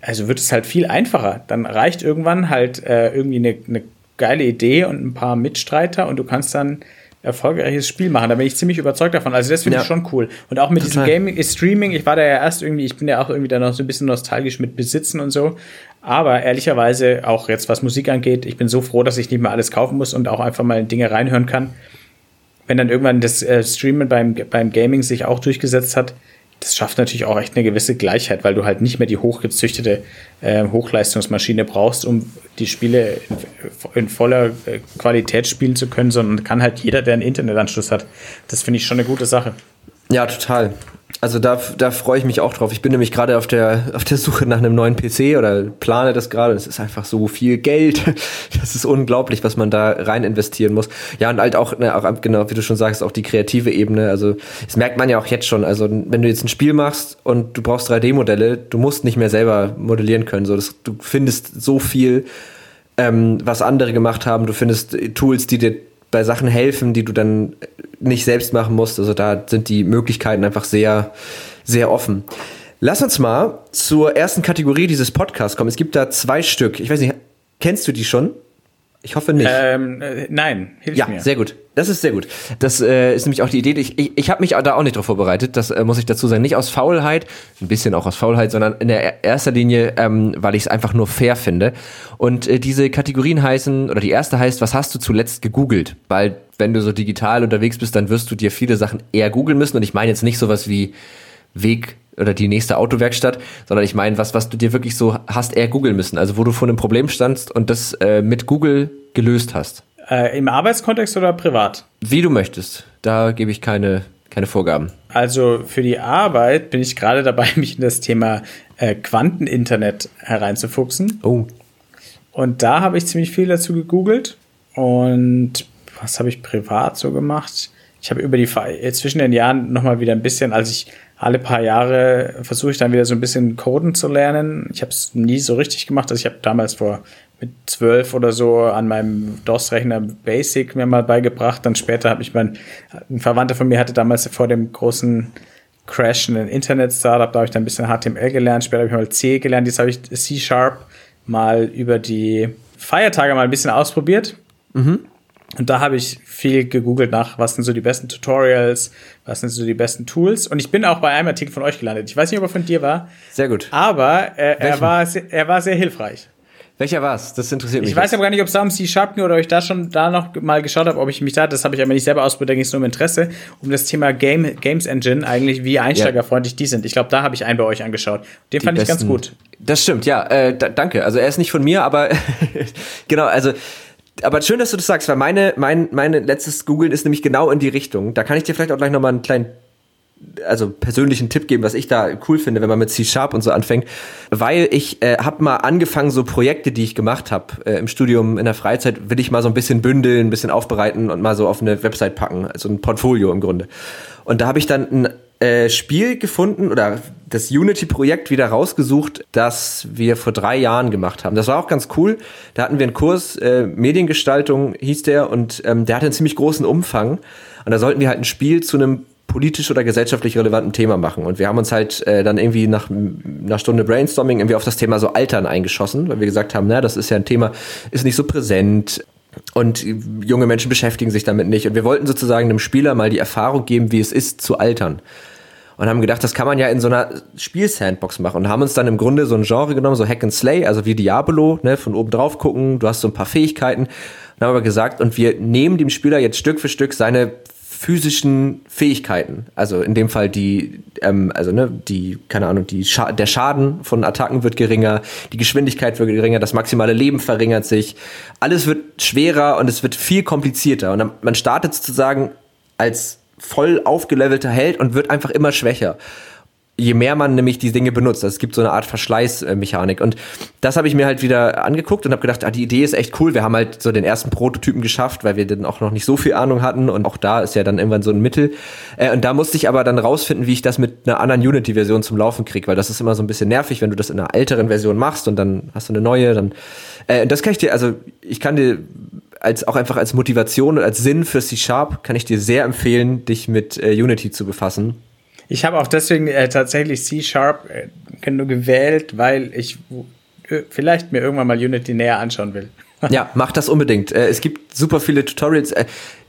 also wird es halt viel einfacher. Dann reicht irgendwann halt äh, irgendwie eine, eine geile Idee und ein paar Mitstreiter und du kannst dann erfolgreiches Spiel machen. Da bin ich ziemlich überzeugt davon. Also das finde ja. ich schon cool. Und auch mit Total. diesem Gaming, Streaming, ich war da ja erst irgendwie, ich bin ja auch irgendwie da noch so ein bisschen nostalgisch mit Besitzen und so. Aber ehrlicherweise, auch jetzt was Musik angeht, ich bin so froh, dass ich nicht mehr alles kaufen muss und auch einfach mal in Dinge reinhören kann. Wenn dann irgendwann das äh, Streamen beim, beim Gaming sich auch durchgesetzt hat, das schafft natürlich auch echt eine gewisse Gleichheit, weil du halt nicht mehr die hochgezüchtete äh, Hochleistungsmaschine brauchst, um die Spiele in, in voller äh, Qualität spielen zu können, sondern kann halt jeder, der einen Internetanschluss hat. Das finde ich schon eine gute Sache. Ja, total. Also da, da freue ich mich auch drauf. Ich bin nämlich gerade auf der, auf der Suche nach einem neuen PC oder plane das gerade. Es ist einfach so viel Geld. Das ist unglaublich, was man da rein investieren muss. Ja, und halt auch, ne, auch, genau, wie du schon sagst, auch die kreative Ebene. Also, das merkt man ja auch jetzt schon. Also, wenn du jetzt ein Spiel machst und du brauchst 3D-Modelle, du musst nicht mehr selber modellieren können. So, das, du findest so viel, ähm, was andere gemacht haben. Du findest Tools, die dir bei Sachen helfen, die du dann nicht selbst machen musst. Also da sind die Möglichkeiten einfach sehr, sehr offen. Lass uns mal zur ersten Kategorie dieses Podcasts kommen. Es gibt da zwei Stück. Ich weiß nicht, kennst du die schon? Ich hoffe nicht. Ähm, äh, nein, hilf ja, mir. Ja, sehr gut. Das ist sehr gut. Das äh, ist nämlich auch die Idee. Ich, ich, ich habe mich da auch nicht drauf vorbereitet. Das äh, muss ich dazu sagen. Nicht aus Faulheit, ein bisschen auch aus Faulheit, sondern in der erster Linie, ähm, weil ich es einfach nur fair finde. Und äh, diese Kategorien heißen, oder die erste heißt, was hast du zuletzt gegoogelt? Weil wenn du so digital unterwegs bist, dann wirst du dir viele Sachen eher googeln müssen. Und ich meine jetzt nicht sowas wie Weg oder die nächste Autowerkstatt, sondern ich meine, was, was du dir wirklich so hast eher googeln müssen. Also wo du vor einem Problem standst und das äh, mit Google gelöst hast. Äh, Im Arbeitskontext oder privat? Wie du möchtest. Da gebe ich keine, keine Vorgaben. Also für die Arbeit bin ich gerade dabei, mich in das Thema äh, Quanteninternet hereinzufuchsen. Oh. Und da habe ich ziemlich viel dazu gegoogelt. Und was habe ich privat so gemacht? Ich habe über die zwischen den Jahren nochmal wieder ein bisschen, als ich alle paar Jahre versuche ich dann wieder so ein bisschen Coden zu lernen. Ich habe es nie so richtig gemacht. Also ich habe damals vor mit zwölf oder so an meinem DOS-Rechner Basic mir mal beigebracht. Dann später habe ich mein, ein Verwandter von mir hatte damals vor dem großen Crash ein Internet-Startup, da habe ich dann ein bisschen HTML gelernt. Später habe ich mal C gelernt. Jetzt habe ich C-Sharp mal über die Feiertage mal ein bisschen ausprobiert. Mhm. Und da habe ich viel gegoogelt nach, was sind so die besten Tutorials, was sind so die besten Tools. Und ich bin auch bei einem Artikel von euch gelandet. Ich weiß nicht, ob er von dir war. Sehr gut. Aber äh, er, war, er war sehr hilfreich. Welcher war es? Das interessiert mich. Ich weiß aber gar nicht, ob es da um C-Sharp ging oder ob ich da schon da noch mal geschaut habe, ob ich mich da, das habe ich aber nicht selber ausprobiert, da ging es nur um Interesse, um das Thema Game, Games Engine, eigentlich wie einsteigerfreundlich ja. die sind. Ich glaube, da habe ich einen bei euch angeschaut. Den die fand besten, ich ganz gut. Das stimmt, ja. Äh, danke. Also er ist nicht von mir, aber genau, also aber schön, dass du das sagst, weil meine, mein, meine letztes Googlen ist nämlich genau in die Richtung. Da kann ich dir vielleicht auch gleich nochmal einen kleinen, also persönlichen Tipp geben, was ich da cool finde, wenn man mit C-Sharp und so anfängt. Weil ich äh, habe mal angefangen, so Projekte, die ich gemacht habe äh, im Studium, in der Freizeit, will ich mal so ein bisschen bündeln, ein bisschen aufbereiten und mal so auf eine Website packen. Also ein Portfolio im Grunde. Und da habe ich dann ein äh, Spiel gefunden oder das Unity-Projekt wieder rausgesucht, das wir vor drei Jahren gemacht haben. Das war auch ganz cool. Da hatten wir einen Kurs, äh, Mediengestaltung hieß der, und ähm, der hatte einen ziemlich großen Umfang. Und da sollten wir halt ein Spiel zu einem politisch oder gesellschaftlich relevanten Thema machen. Und wir haben uns halt äh, dann irgendwie nach einer Stunde Brainstorming irgendwie auf das Thema so Altern eingeschossen, weil wir gesagt haben, na, das ist ja ein Thema, ist nicht so präsent, und junge Menschen beschäftigen sich damit nicht. Und wir wollten sozusagen einem Spieler mal die Erfahrung geben, wie es ist zu altern und haben gedacht, das kann man ja in so einer Spiel-Sandbox machen und haben uns dann im Grunde so ein Genre genommen, so Hack and Slay, also wie Diablo, ne, von oben drauf gucken, du hast so ein paar Fähigkeiten. Und haben aber gesagt, und wir nehmen dem Spieler jetzt Stück für Stück seine physischen Fähigkeiten, also in dem Fall die, ähm, also ne, die, keine Ahnung, die Scha der Schaden von Attacken wird geringer, die Geschwindigkeit wird geringer, das maximale Leben verringert sich, alles wird schwerer und es wird viel komplizierter. Und man startet sozusagen als voll aufgelevelter Held und wird einfach immer schwächer. Je mehr man nämlich die Dinge benutzt. Also es gibt so eine Art Verschleißmechanik. Und das habe ich mir halt wieder angeguckt und habe gedacht, ah, die Idee ist echt cool. Wir haben halt so den ersten Prototypen geschafft, weil wir dann auch noch nicht so viel Ahnung hatten. Und auch da ist ja dann irgendwann so ein Mittel. Äh, und da musste ich aber dann rausfinden, wie ich das mit einer anderen Unity-Version zum Laufen kriege, weil das ist immer so ein bisschen nervig, wenn du das in einer älteren Version machst und dann hast du eine neue. Dann äh, das kann ich dir, also ich kann dir als auch einfach als Motivation und als Sinn für C-Sharp kann ich dir sehr empfehlen, dich mit äh, Unity zu befassen. Ich habe auch deswegen äh, tatsächlich C-Sharp äh, gewählt, weil ich äh, vielleicht mir irgendwann mal Unity näher anschauen will. ja, mach das unbedingt. Äh, es gibt super viele Tutorials. Äh,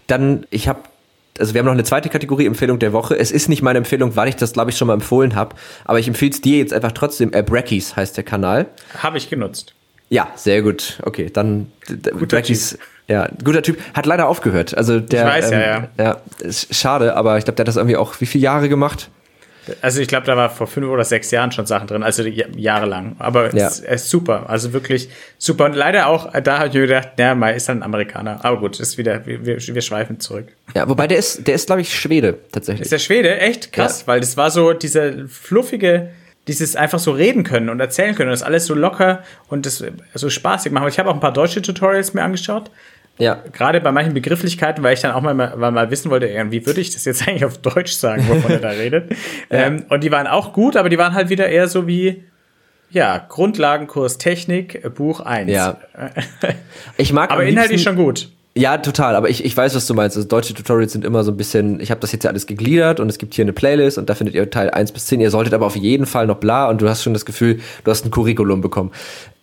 dann, ich habe also wir haben noch eine zweite Kategorie Empfehlung der Woche. Es ist nicht meine Empfehlung, weil ich das glaube ich schon mal empfohlen habe, aber ich empfehle es dir jetzt einfach trotzdem. Äh, Brackies heißt der Kanal. Habe ich genutzt. Ja, sehr gut. Okay, dann guter Brackies. Typ. Ja, guter Typ. Hat leider aufgehört. Also der. Ich weiß ähm, ja, ja. Ja, ist schade, aber ich glaube, der hat das irgendwie auch wie viele Jahre gemacht? Also ich glaube, da war vor fünf oder sechs Jahren schon Sachen drin, also jahrelang. Aber ja. es, ist super, also wirklich super. Und leider auch, da habe ich mir gedacht, ja, mal ist dann ein Amerikaner. Aber gut, ist wieder, wir, wir schweifen zurück. Ja, wobei der ist, der ist, glaube ich, Schwede tatsächlich. Ist der Schwede? Echt krass, ja. weil das war so diese fluffige, dieses einfach so reden können und erzählen können und das alles so locker und das so spaßig machen. Ich habe auch ein paar deutsche Tutorials mir angeschaut. Ja. Gerade bei manchen Begrifflichkeiten, weil ich dann auch mal, mal, mal wissen wollte, wie würde ich das jetzt eigentlich auf Deutsch sagen, wovon er da redet. ja. ähm, und die waren auch gut, aber die waren halt wieder eher so wie, ja, Grundlagenkurs Technik, Buch 1. Ja. Ich mag Aber inhaltlich schon gut. Ja, total, aber ich, ich weiß, was du meinst. Also deutsche Tutorials sind immer so ein bisschen, ich habe das jetzt ja alles gegliedert und es gibt hier eine Playlist und da findet ihr Teil 1 bis 10. Ihr solltet aber auf jeden Fall noch bla und du hast schon das Gefühl, du hast ein Curriculum bekommen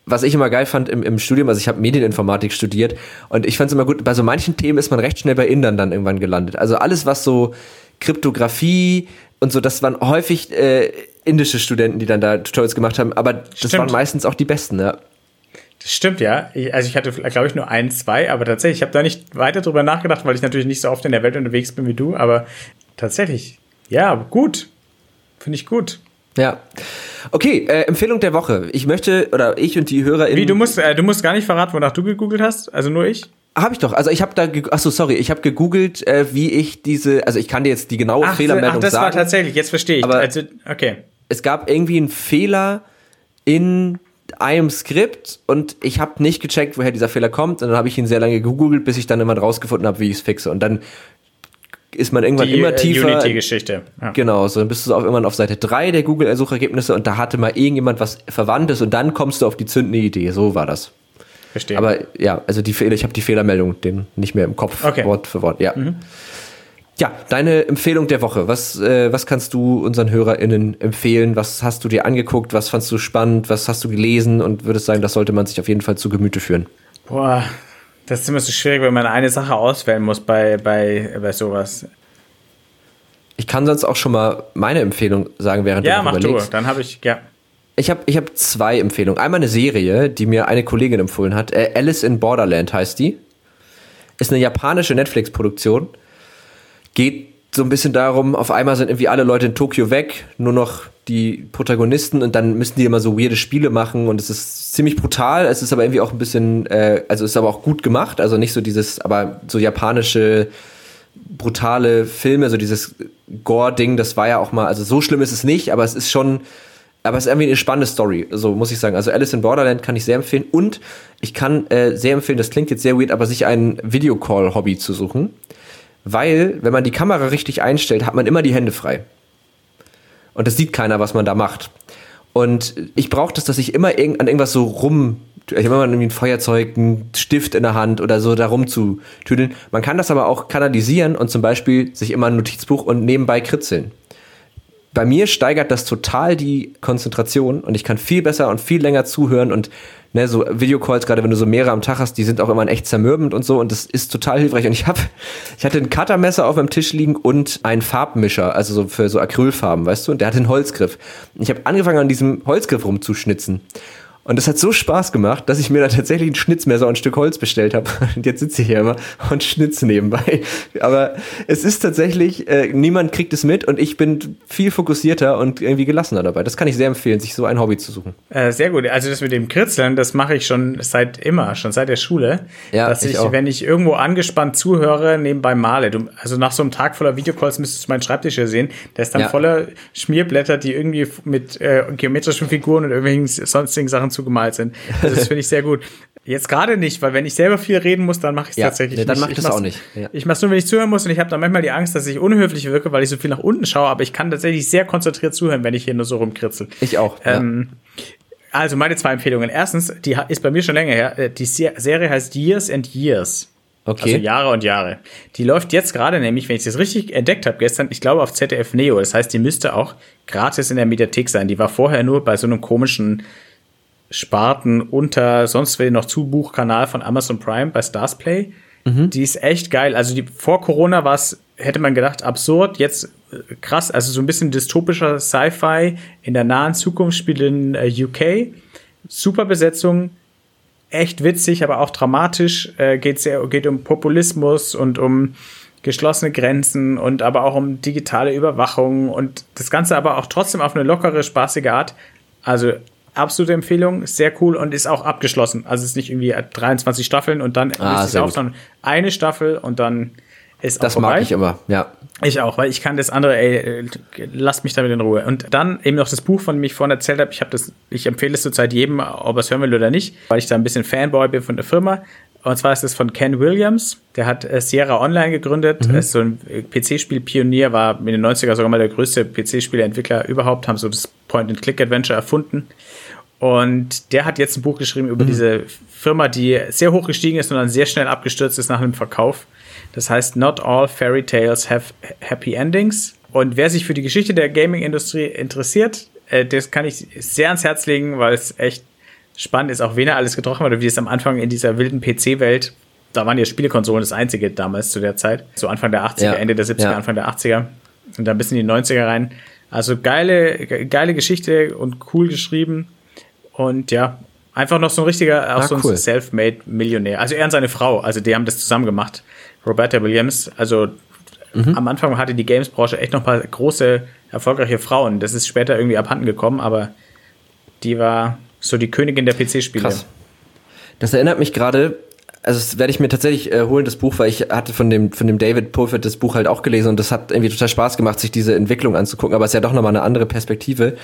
was ich immer geil fand im, im Studium, also ich habe Medieninformatik studiert und ich fand es immer gut, bei so manchen Themen ist man recht schnell bei Indern dann irgendwann gelandet. Also alles, was so Kryptographie und so, das waren häufig äh, indische Studenten, die dann da Tutorials gemacht haben, aber das Stimmt. waren meistens auch die besten, ja. Das stimmt, ja. Also ich hatte, glaube ich, nur ein, zwei, aber tatsächlich, ich habe da nicht weiter drüber nachgedacht, weil ich natürlich nicht so oft in der Welt unterwegs bin wie du, aber tatsächlich, ja, gut. Finde ich gut. Ja. Okay, äh, Empfehlung der Woche. Ich möchte, oder ich und die HörerInnen. Wie, du musst, äh, du musst gar nicht verraten, wonach du gegoogelt hast? Also nur ich? Habe ich doch. Also ich habe da, achso, sorry, ich habe gegoogelt, äh, wie ich diese, also ich kann dir jetzt die genaue ach, Fehlermeldung ach, das sagen. das war tatsächlich, jetzt verstehe ich. Aber also, okay. Es gab irgendwie einen Fehler in einem Skript und ich habe nicht gecheckt, woher dieser Fehler kommt. Und dann habe ich ihn sehr lange gegoogelt, bis ich dann immer rausgefunden habe, wie ich es fixe. Und dann ist man irgendwann die, immer äh, tiefer. Unity-Geschichte. Ja. Genau, so dann bist du auch irgendwann auf Seite 3 der Google-Suchergebnisse und da hatte mal irgendjemand was Verwandtes und dann kommst du auf die zündende Idee. So war das. Verstehe. Aber ja, also die Fehler, ich habe die Fehlermeldung den nicht mehr im Kopf, okay. Wort für Wort, ja. Mhm. Ja, deine Empfehlung der Woche. Was, äh, was kannst du unseren HörerInnen empfehlen? Was hast du dir angeguckt? Was fandst du spannend? Was hast du gelesen? Und würdest sagen, das sollte man sich auf jeden Fall zu Gemüte führen? Boah, das ist immer so schwierig, wenn man eine Sache auswählen muss bei, bei, bei sowas. Ich kann sonst auch schon mal meine Empfehlung sagen, während ja, du mach überlegst. du. Dann habe ich, ja. Ich habe ich hab zwei Empfehlungen. Einmal eine Serie, die mir eine Kollegin empfohlen hat. Äh, Alice in Borderland heißt die. Ist eine japanische Netflix-Produktion. Geht so ein bisschen darum, auf einmal sind irgendwie alle Leute in Tokio weg, nur noch die Protagonisten und dann müssen die immer so weirde Spiele machen und es ist ziemlich brutal, es ist aber irgendwie auch ein bisschen, äh, also ist aber auch gut gemacht, also nicht so dieses, aber so japanische brutale Filme, so dieses Gore-Ding, das war ja auch mal, also so schlimm ist es nicht, aber es ist schon, aber es ist irgendwie eine spannende Story, so muss ich sagen. Also Alice in Borderland kann ich sehr empfehlen und ich kann äh, sehr empfehlen, das klingt jetzt sehr weird, aber sich ein Videocall-Hobby zu suchen weil, wenn man die Kamera richtig einstellt, hat man immer die Hände frei. Und das sieht keiner, was man da macht. Und ich brauche das, dass ich immer irg an irgendwas so rum, ich habe immer irgendwie ein Feuerzeug, einen Stift in der Hand oder so da rumzutüdeln. Man kann das aber auch kanalisieren und zum Beispiel sich immer ein Notizbuch und nebenbei kritzeln. Bei mir steigert das total die Konzentration und ich kann viel besser und viel länger zuhören und ne, so Videocalls, gerade wenn du so mehrere am Tag hast, die sind auch immer echt zermürbend und so und das ist total hilfreich. Und ich habe, ich hatte ein Cuttermesser auf meinem Tisch liegen und einen Farbmischer, also so für so Acrylfarben, weißt du, und der hat einen Holzgriff. Und ich habe angefangen an diesem Holzgriff rumzuschnitzen. Und das hat so Spaß gemacht, dass ich mir da tatsächlich ein Schnitzmesser und ein Stück Holz bestellt habe. Und jetzt sitze ich hier immer und schnitze nebenbei. Aber es ist tatsächlich, äh, niemand kriegt es mit und ich bin viel fokussierter und irgendwie gelassener dabei. Das kann ich sehr empfehlen, sich so ein Hobby zu suchen. Äh, sehr gut. Also das mit dem Kritzeln, das mache ich schon seit immer, schon seit der Schule. Ja, dass ich, ich wenn ich irgendwo angespannt zuhöre, nebenbei male. Du, also nach so einem Tag voller Videocalls müsstest du meinen Schreibtisch hier sehen. Der ist dann ja. voller Schmierblätter, die irgendwie mit äh, geometrischen Figuren und irgendwelchen sonstigen Sachen zugemalt sind. Also das finde ich sehr gut. Jetzt gerade nicht, weil wenn ich selber viel reden muss, dann mache ich es ja, tatsächlich nee, dann mache ich das auch nicht. Ja. Ich mache es nur, wenn ich zuhören muss und ich habe dann manchmal die Angst, dass ich unhöflich wirke, weil ich so viel nach unten schaue, aber ich kann tatsächlich sehr konzentriert zuhören, wenn ich hier nur so rumkritzel. Ich auch. Ähm, ja. Also meine zwei Empfehlungen. Erstens, die ist bei mir schon länger her. Äh, die Serie heißt Years and Years. Okay. Also Jahre und Jahre. Die läuft jetzt gerade nämlich, wenn ich das richtig entdeckt habe gestern, ich glaube auf ZDF Neo. Das heißt, die müsste auch gratis in der Mediathek sein. Die war vorher nur bei so einem komischen Sparten unter sonst will noch Zubuchkanal von Amazon Prime bei Stars Play. Mhm. Die ist echt geil. Also die vor Corona war es, hätte man gedacht, absurd. Jetzt äh, krass, also so ein bisschen dystopischer Sci-Fi in der nahen Zukunft spielt in äh, UK. Super Besetzung, echt witzig, aber auch dramatisch. Äh, geht sehr, geht um Populismus und um geschlossene Grenzen und aber auch um digitale Überwachung und das Ganze aber auch trotzdem auf eine lockere, spaßige Art. Also absolute Empfehlung, sehr cool und ist auch abgeschlossen. Also es ist nicht irgendwie 23 Staffeln und dann ah, ist es auf, sondern eine Staffel und dann ist Das mag ich immer, ja. Ich auch, weil ich kann das andere, ey, lasst mich damit in Ruhe. Und dann eben noch das Buch, von dem ich vorhin erzählt habe. Ich habe das, ich empfehle es zurzeit jedem, ob er es hören will oder nicht, weil ich da ein bisschen Fanboy bin von der Firma. Und zwar ist es von Ken Williams. Der hat äh, Sierra Online gegründet. Mhm. Ist so ein äh, PC-Spiel-Pionier, war in den 90er sogar mal der größte PC-Spieleentwickler überhaupt, haben so das Point-and-Click-Adventure erfunden. Und der hat jetzt ein Buch geschrieben über mhm. diese Firma, die sehr hoch gestiegen ist und dann sehr schnell abgestürzt ist nach einem Verkauf. Das heißt, Not All Fairy Tales Have Happy Endings. Und wer sich für die Geschichte der Gaming-Industrie interessiert, äh, das kann ich sehr ans Herz legen, weil es echt spannend ist, auch wen er alles getroffen hat oder wie es am Anfang in dieser wilden PC-Welt, da waren ja Spielekonsolen das einzige damals zu der Zeit, so Anfang der 80er, ja. Ende der 70er, ja. Anfang der 80er und dann bis in die 90er rein. Also geile, geile Geschichte und cool geschrieben und ja, einfach noch so ein richtiger, auch ah, so ein cool. self-made Millionär. Also er und seine Frau, also die haben das zusammen gemacht. Roberta Williams, also mhm. am Anfang hatte die Games-Branche echt noch ein paar große, erfolgreiche Frauen. Das ist später irgendwie abhanden gekommen, aber die war so die Königin der PC-Spiele. Krass. Das erinnert mich gerade, also das werde ich mir tatsächlich äh, holen, das Buch, weil ich hatte von dem, von dem David Pulford das Buch halt auch gelesen und das hat irgendwie total Spaß gemacht, sich diese Entwicklung anzugucken, aber es ist ja doch nochmal eine andere Perspektive.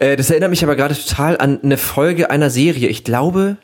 Äh, das erinnert mich aber gerade total an eine Folge einer Serie. Ich glaube,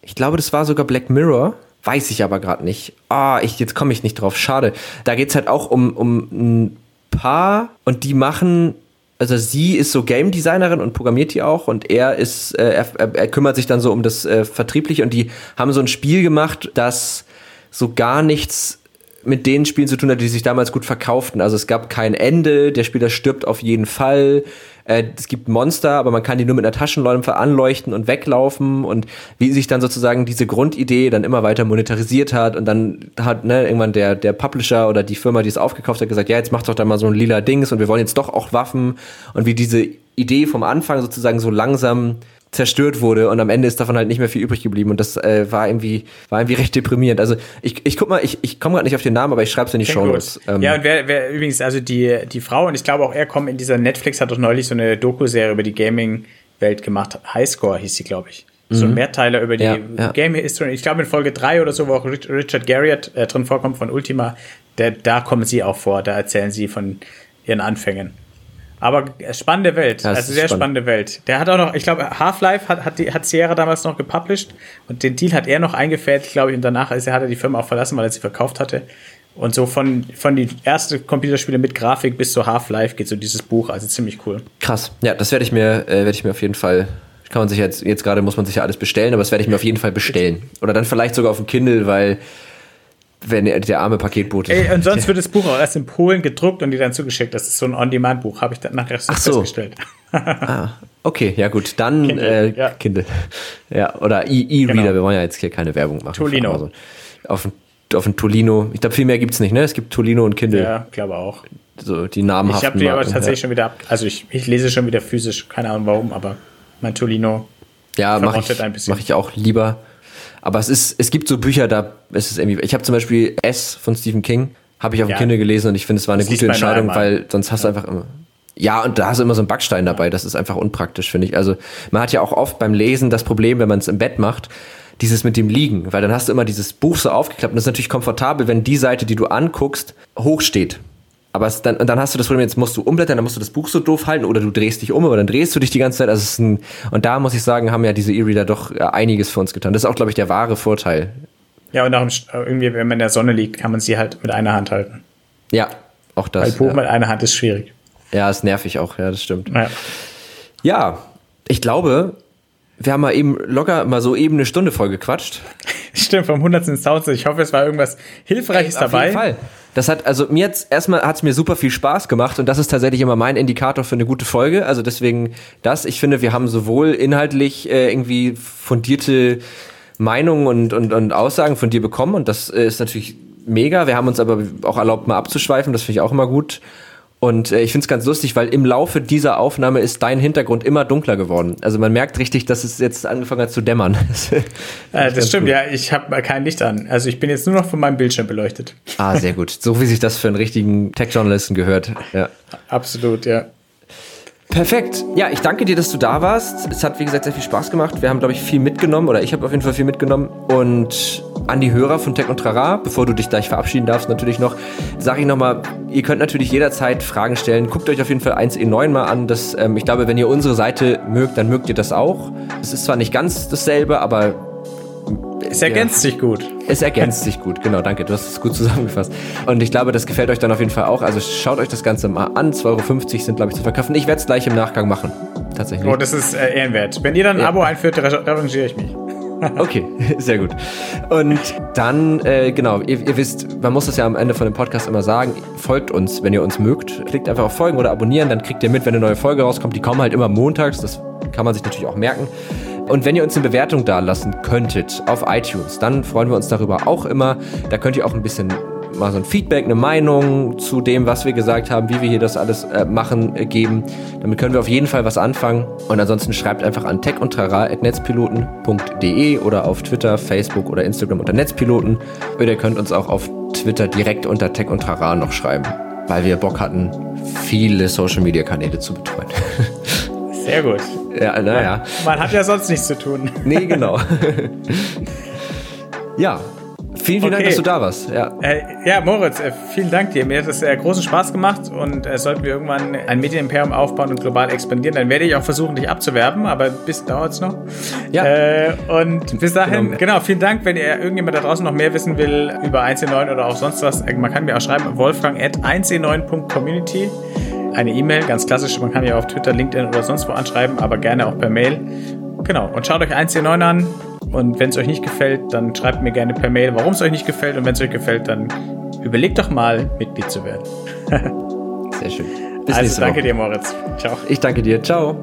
ich glaube, das war sogar Black Mirror. Weiß ich aber gerade nicht. Ah, ich, jetzt komme ich nicht drauf. Schade. Da geht's halt auch um, um ein Paar und die machen also sie ist so Game Designerin und programmiert die auch und er ist, äh, er, er, kümmert sich dann so um das äh, Vertriebliche und die haben so ein Spiel gemacht, das so gar nichts mit den Spielen zu tun hat, die sich damals gut verkauften. Also es gab kein Ende, der Spieler stirbt auf jeden Fall. Äh, es gibt Monster, aber man kann die nur mit einer Taschenlampe anleuchten und weglaufen. Und wie sich dann sozusagen diese Grundidee dann immer weiter monetarisiert hat und dann hat ne, irgendwann der, der Publisher oder die Firma, die es aufgekauft hat, gesagt, ja, jetzt macht doch da mal so ein lila Dings und wir wollen jetzt doch auch Waffen. Und wie diese Idee vom Anfang sozusagen so langsam zerstört wurde und am Ende ist davon halt nicht mehr viel übrig geblieben und das äh, war irgendwie war irgendwie recht deprimierend. Also ich, ich guck mal, ich, ich komme gerade nicht auf den Namen, aber ich schreibe es in die Show Notes. Ähm. Ja und wer, wer übrigens also die die Frau und ich glaube auch er kommt in dieser Netflix hat doch neulich so eine Doku-Serie über die Gaming Welt gemacht. Highscore hieß sie glaube ich. So ein mhm. Mehrteiler über die ja, ja. Game History. Ich glaube in Folge 3 oder so, wo auch Richard Garriott äh, drin vorkommt von Ultima, der, da kommen sie auch vor, da erzählen sie von ihren Anfängen. Aber spannende Welt, ja, also sehr spannend. spannende Welt. Der hat auch noch, ich glaube, Half-Life hat, hat, die, hat Sierra damals noch gepublished und den Deal hat er noch eingefädelt, glaube ich, und danach ist er, hat er die Firma auch verlassen, weil er sie verkauft hatte. Und so von, von die erste Computerspiele mit Grafik bis zu Half-Life geht so dieses Buch, also ziemlich cool. Krass. Ja, das werde ich mir, äh, werde ich mir auf jeden Fall kann man sich jetzt, jetzt gerade muss man sich ja alles bestellen, aber das werde ich mir auf jeden Fall bestellen. Oder dann vielleicht sogar auf dem Kindle, weil wenn der, arme Paketbote. Ey, und sonst wird das Buch auch erst in Polen gedruckt und die dann zugeschickt. Das ist so ein On-Demand-Buch, habe ich dann nachher so, so festgestellt. ah, okay, ja gut, dann Kindle, äh, ja. Kindle. Ja, oder E-Reader, genau. wir wollen ja jetzt hier keine Werbung machen. Tolino. Auf, auf ein Tolino, ich glaube, viel mehr gibt es nicht, ne? Es gibt Tolino und Kindle. Ja, glaube auch. So die namhaften Ich habe die aber tatsächlich ja. schon wieder ab, also ich, ich lese schon wieder physisch, keine Ahnung warum, aber mein Tolino ja, mache ich, mach ich auch lieber. Aber es ist, es gibt so Bücher, da ist es irgendwie. Ich habe zum Beispiel S von Stephen King, habe ich auf dem ja. Kindle gelesen und ich finde, es war eine das gute Entscheidung, weil sonst hast ja. du einfach immer. Ja, und da hast du immer so einen Backstein dabei. Das ist einfach unpraktisch, finde ich. Also man hat ja auch oft beim Lesen das Problem, wenn man es im Bett macht, dieses mit dem Liegen, weil dann hast du immer dieses Buch so aufgeklappt und das ist natürlich komfortabel, wenn die Seite, die du anguckst, hoch steht. Aber es dann, und dann hast du das Problem, jetzt musst du umblättern, dann musst du das Buch so doof halten oder du drehst dich um, aber dann drehst du dich die ganze Zeit. Also ein, und da muss ich sagen, haben ja diese E-Reader doch äh, einiges für uns getan. Das ist auch, glaube ich, der wahre Vorteil. Ja, und auch irgendwie, wenn man in der Sonne liegt, kann man sie halt mit einer Hand halten. Ja, auch das. Weil Buch ja. mit einer Hand ist schwierig. Ja, ist nervig auch, ja, das stimmt. Ja, ja ich glaube, wir haben mal eben locker mal so eben eine Stunde voll gequatscht. Stimmt, vom 100. ins 1000. Ich hoffe, es war irgendwas Hilfreiches Ey, auf dabei. Auf jeden Fall. Das hat, also mir jetzt erstmal hat es mir super viel Spaß gemacht und das ist tatsächlich immer mein Indikator für eine gute Folge. Also deswegen das, ich finde, wir haben sowohl inhaltlich äh, irgendwie fundierte Meinungen und, und, und Aussagen von dir bekommen und das äh, ist natürlich mega. Wir haben uns aber auch erlaubt, mal abzuschweifen, das finde ich auch immer gut. Und äh, ich finde es ganz lustig, weil im Laufe dieser Aufnahme ist dein Hintergrund immer dunkler geworden. Also man merkt richtig, dass es jetzt angefangen hat zu dämmern. das, äh, das stimmt, gut. ja. Ich habe kein Licht an. Also ich bin jetzt nur noch von meinem Bildschirm beleuchtet. Ah, sehr gut. So wie sich das für einen richtigen Tech-Journalisten gehört. Ja. Absolut, ja. Perfekt. Ja, ich danke dir, dass du da warst. Es hat, wie gesagt, sehr viel Spaß gemacht. Wir haben, glaube ich, viel mitgenommen oder ich habe auf jeden Fall viel mitgenommen. Und an die Hörer von Tech und Trara, bevor du dich gleich verabschieden darfst, natürlich noch, sage ich nochmal, ihr könnt natürlich jederzeit Fragen stellen. Guckt euch auf jeden Fall 1E9 mal an. Das, ähm, ich glaube, wenn ihr unsere Seite mögt, dann mögt ihr das auch. Es ist zwar nicht ganz dasselbe, aber es ergänzt ja. sich gut. Es ergänzt sich gut, genau, danke. Du hast es gut zusammengefasst. Und ich glaube, das gefällt euch dann auf jeden Fall auch. Also schaut euch das Ganze mal an. 2,50 Euro sind, glaube ich, zu verkaufen. Ich werde es gleich im Nachgang machen. Tatsächlich. Oh, das ist äh, ehrenwert. Wenn ihr dann ein ja. Abo einführt, revanchiere ich mich. okay, sehr gut. Und dann, äh, genau, ihr, ihr, wisst, man muss das ja am Ende von dem Podcast immer sagen, folgt uns, wenn ihr uns mögt. Klickt einfach auf Folgen oder abonnieren, dann kriegt ihr mit, wenn eine neue Folge rauskommt. Die kommen halt immer montags, das kann man sich natürlich auch merken. Und wenn ihr uns eine Bewertung da lassen könntet auf iTunes, dann freuen wir uns darüber auch immer. Da könnt ihr auch ein bisschen mal so ein Feedback, eine Meinung zu dem, was wir gesagt haben, wie wir hier das alles äh, machen, äh, geben. Damit können wir auf jeden Fall was anfangen. Und ansonsten schreibt einfach an techundtrara.netzpiloten.de oder auf Twitter, Facebook oder Instagram unter Netzpiloten. Oder ihr könnt uns auch auf Twitter direkt unter Tech noch schreiben, weil wir Bock hatten, viele Social Media Kanäle zu betreuen. Sehr gut. Ja, naja. Man, man hat ja sonst nichts zu tun. Nee, genau. ja, Vielen, vielen okay. Dank, dass du da warst. Ja, äh, ja Moritz, äh, vielen Dank dir. Mir hat es äh, großen Spaß gemacht und äh, sollten wir irgendwann ein Medienimperium aufbauen und global expandieren, dann werde ich auch versuchen, dich abzuwerben, aber bis dauert es noch. Ja. Äh, und bis dahin, genau. genau. vielen Dank. Wenn ihr irgendjemand da draußen noch mehr wissen will über 1C9 oder auch sonst was, äh, man kann mir auch schreiben, wolfgang at 1c9.community eine E-Mail, ganz klassisch. Man kann ja auf Twitter, LinkedIn oder sonst wo anschreiben, aber gerne auch per Mail. Genau. Und schaut euch 1C9 an. Und wenn es euch nicht gefällt, dann schreibt mir gerne per Mail, warum es euch nicht gefällt. Und wenn es euch gefällt, dann überlegt doch mal, Mitglied zu werden. Sehr schön. Bis also danke Woche. dir, Moritz. Ciao. Ich danke dir. Ciao.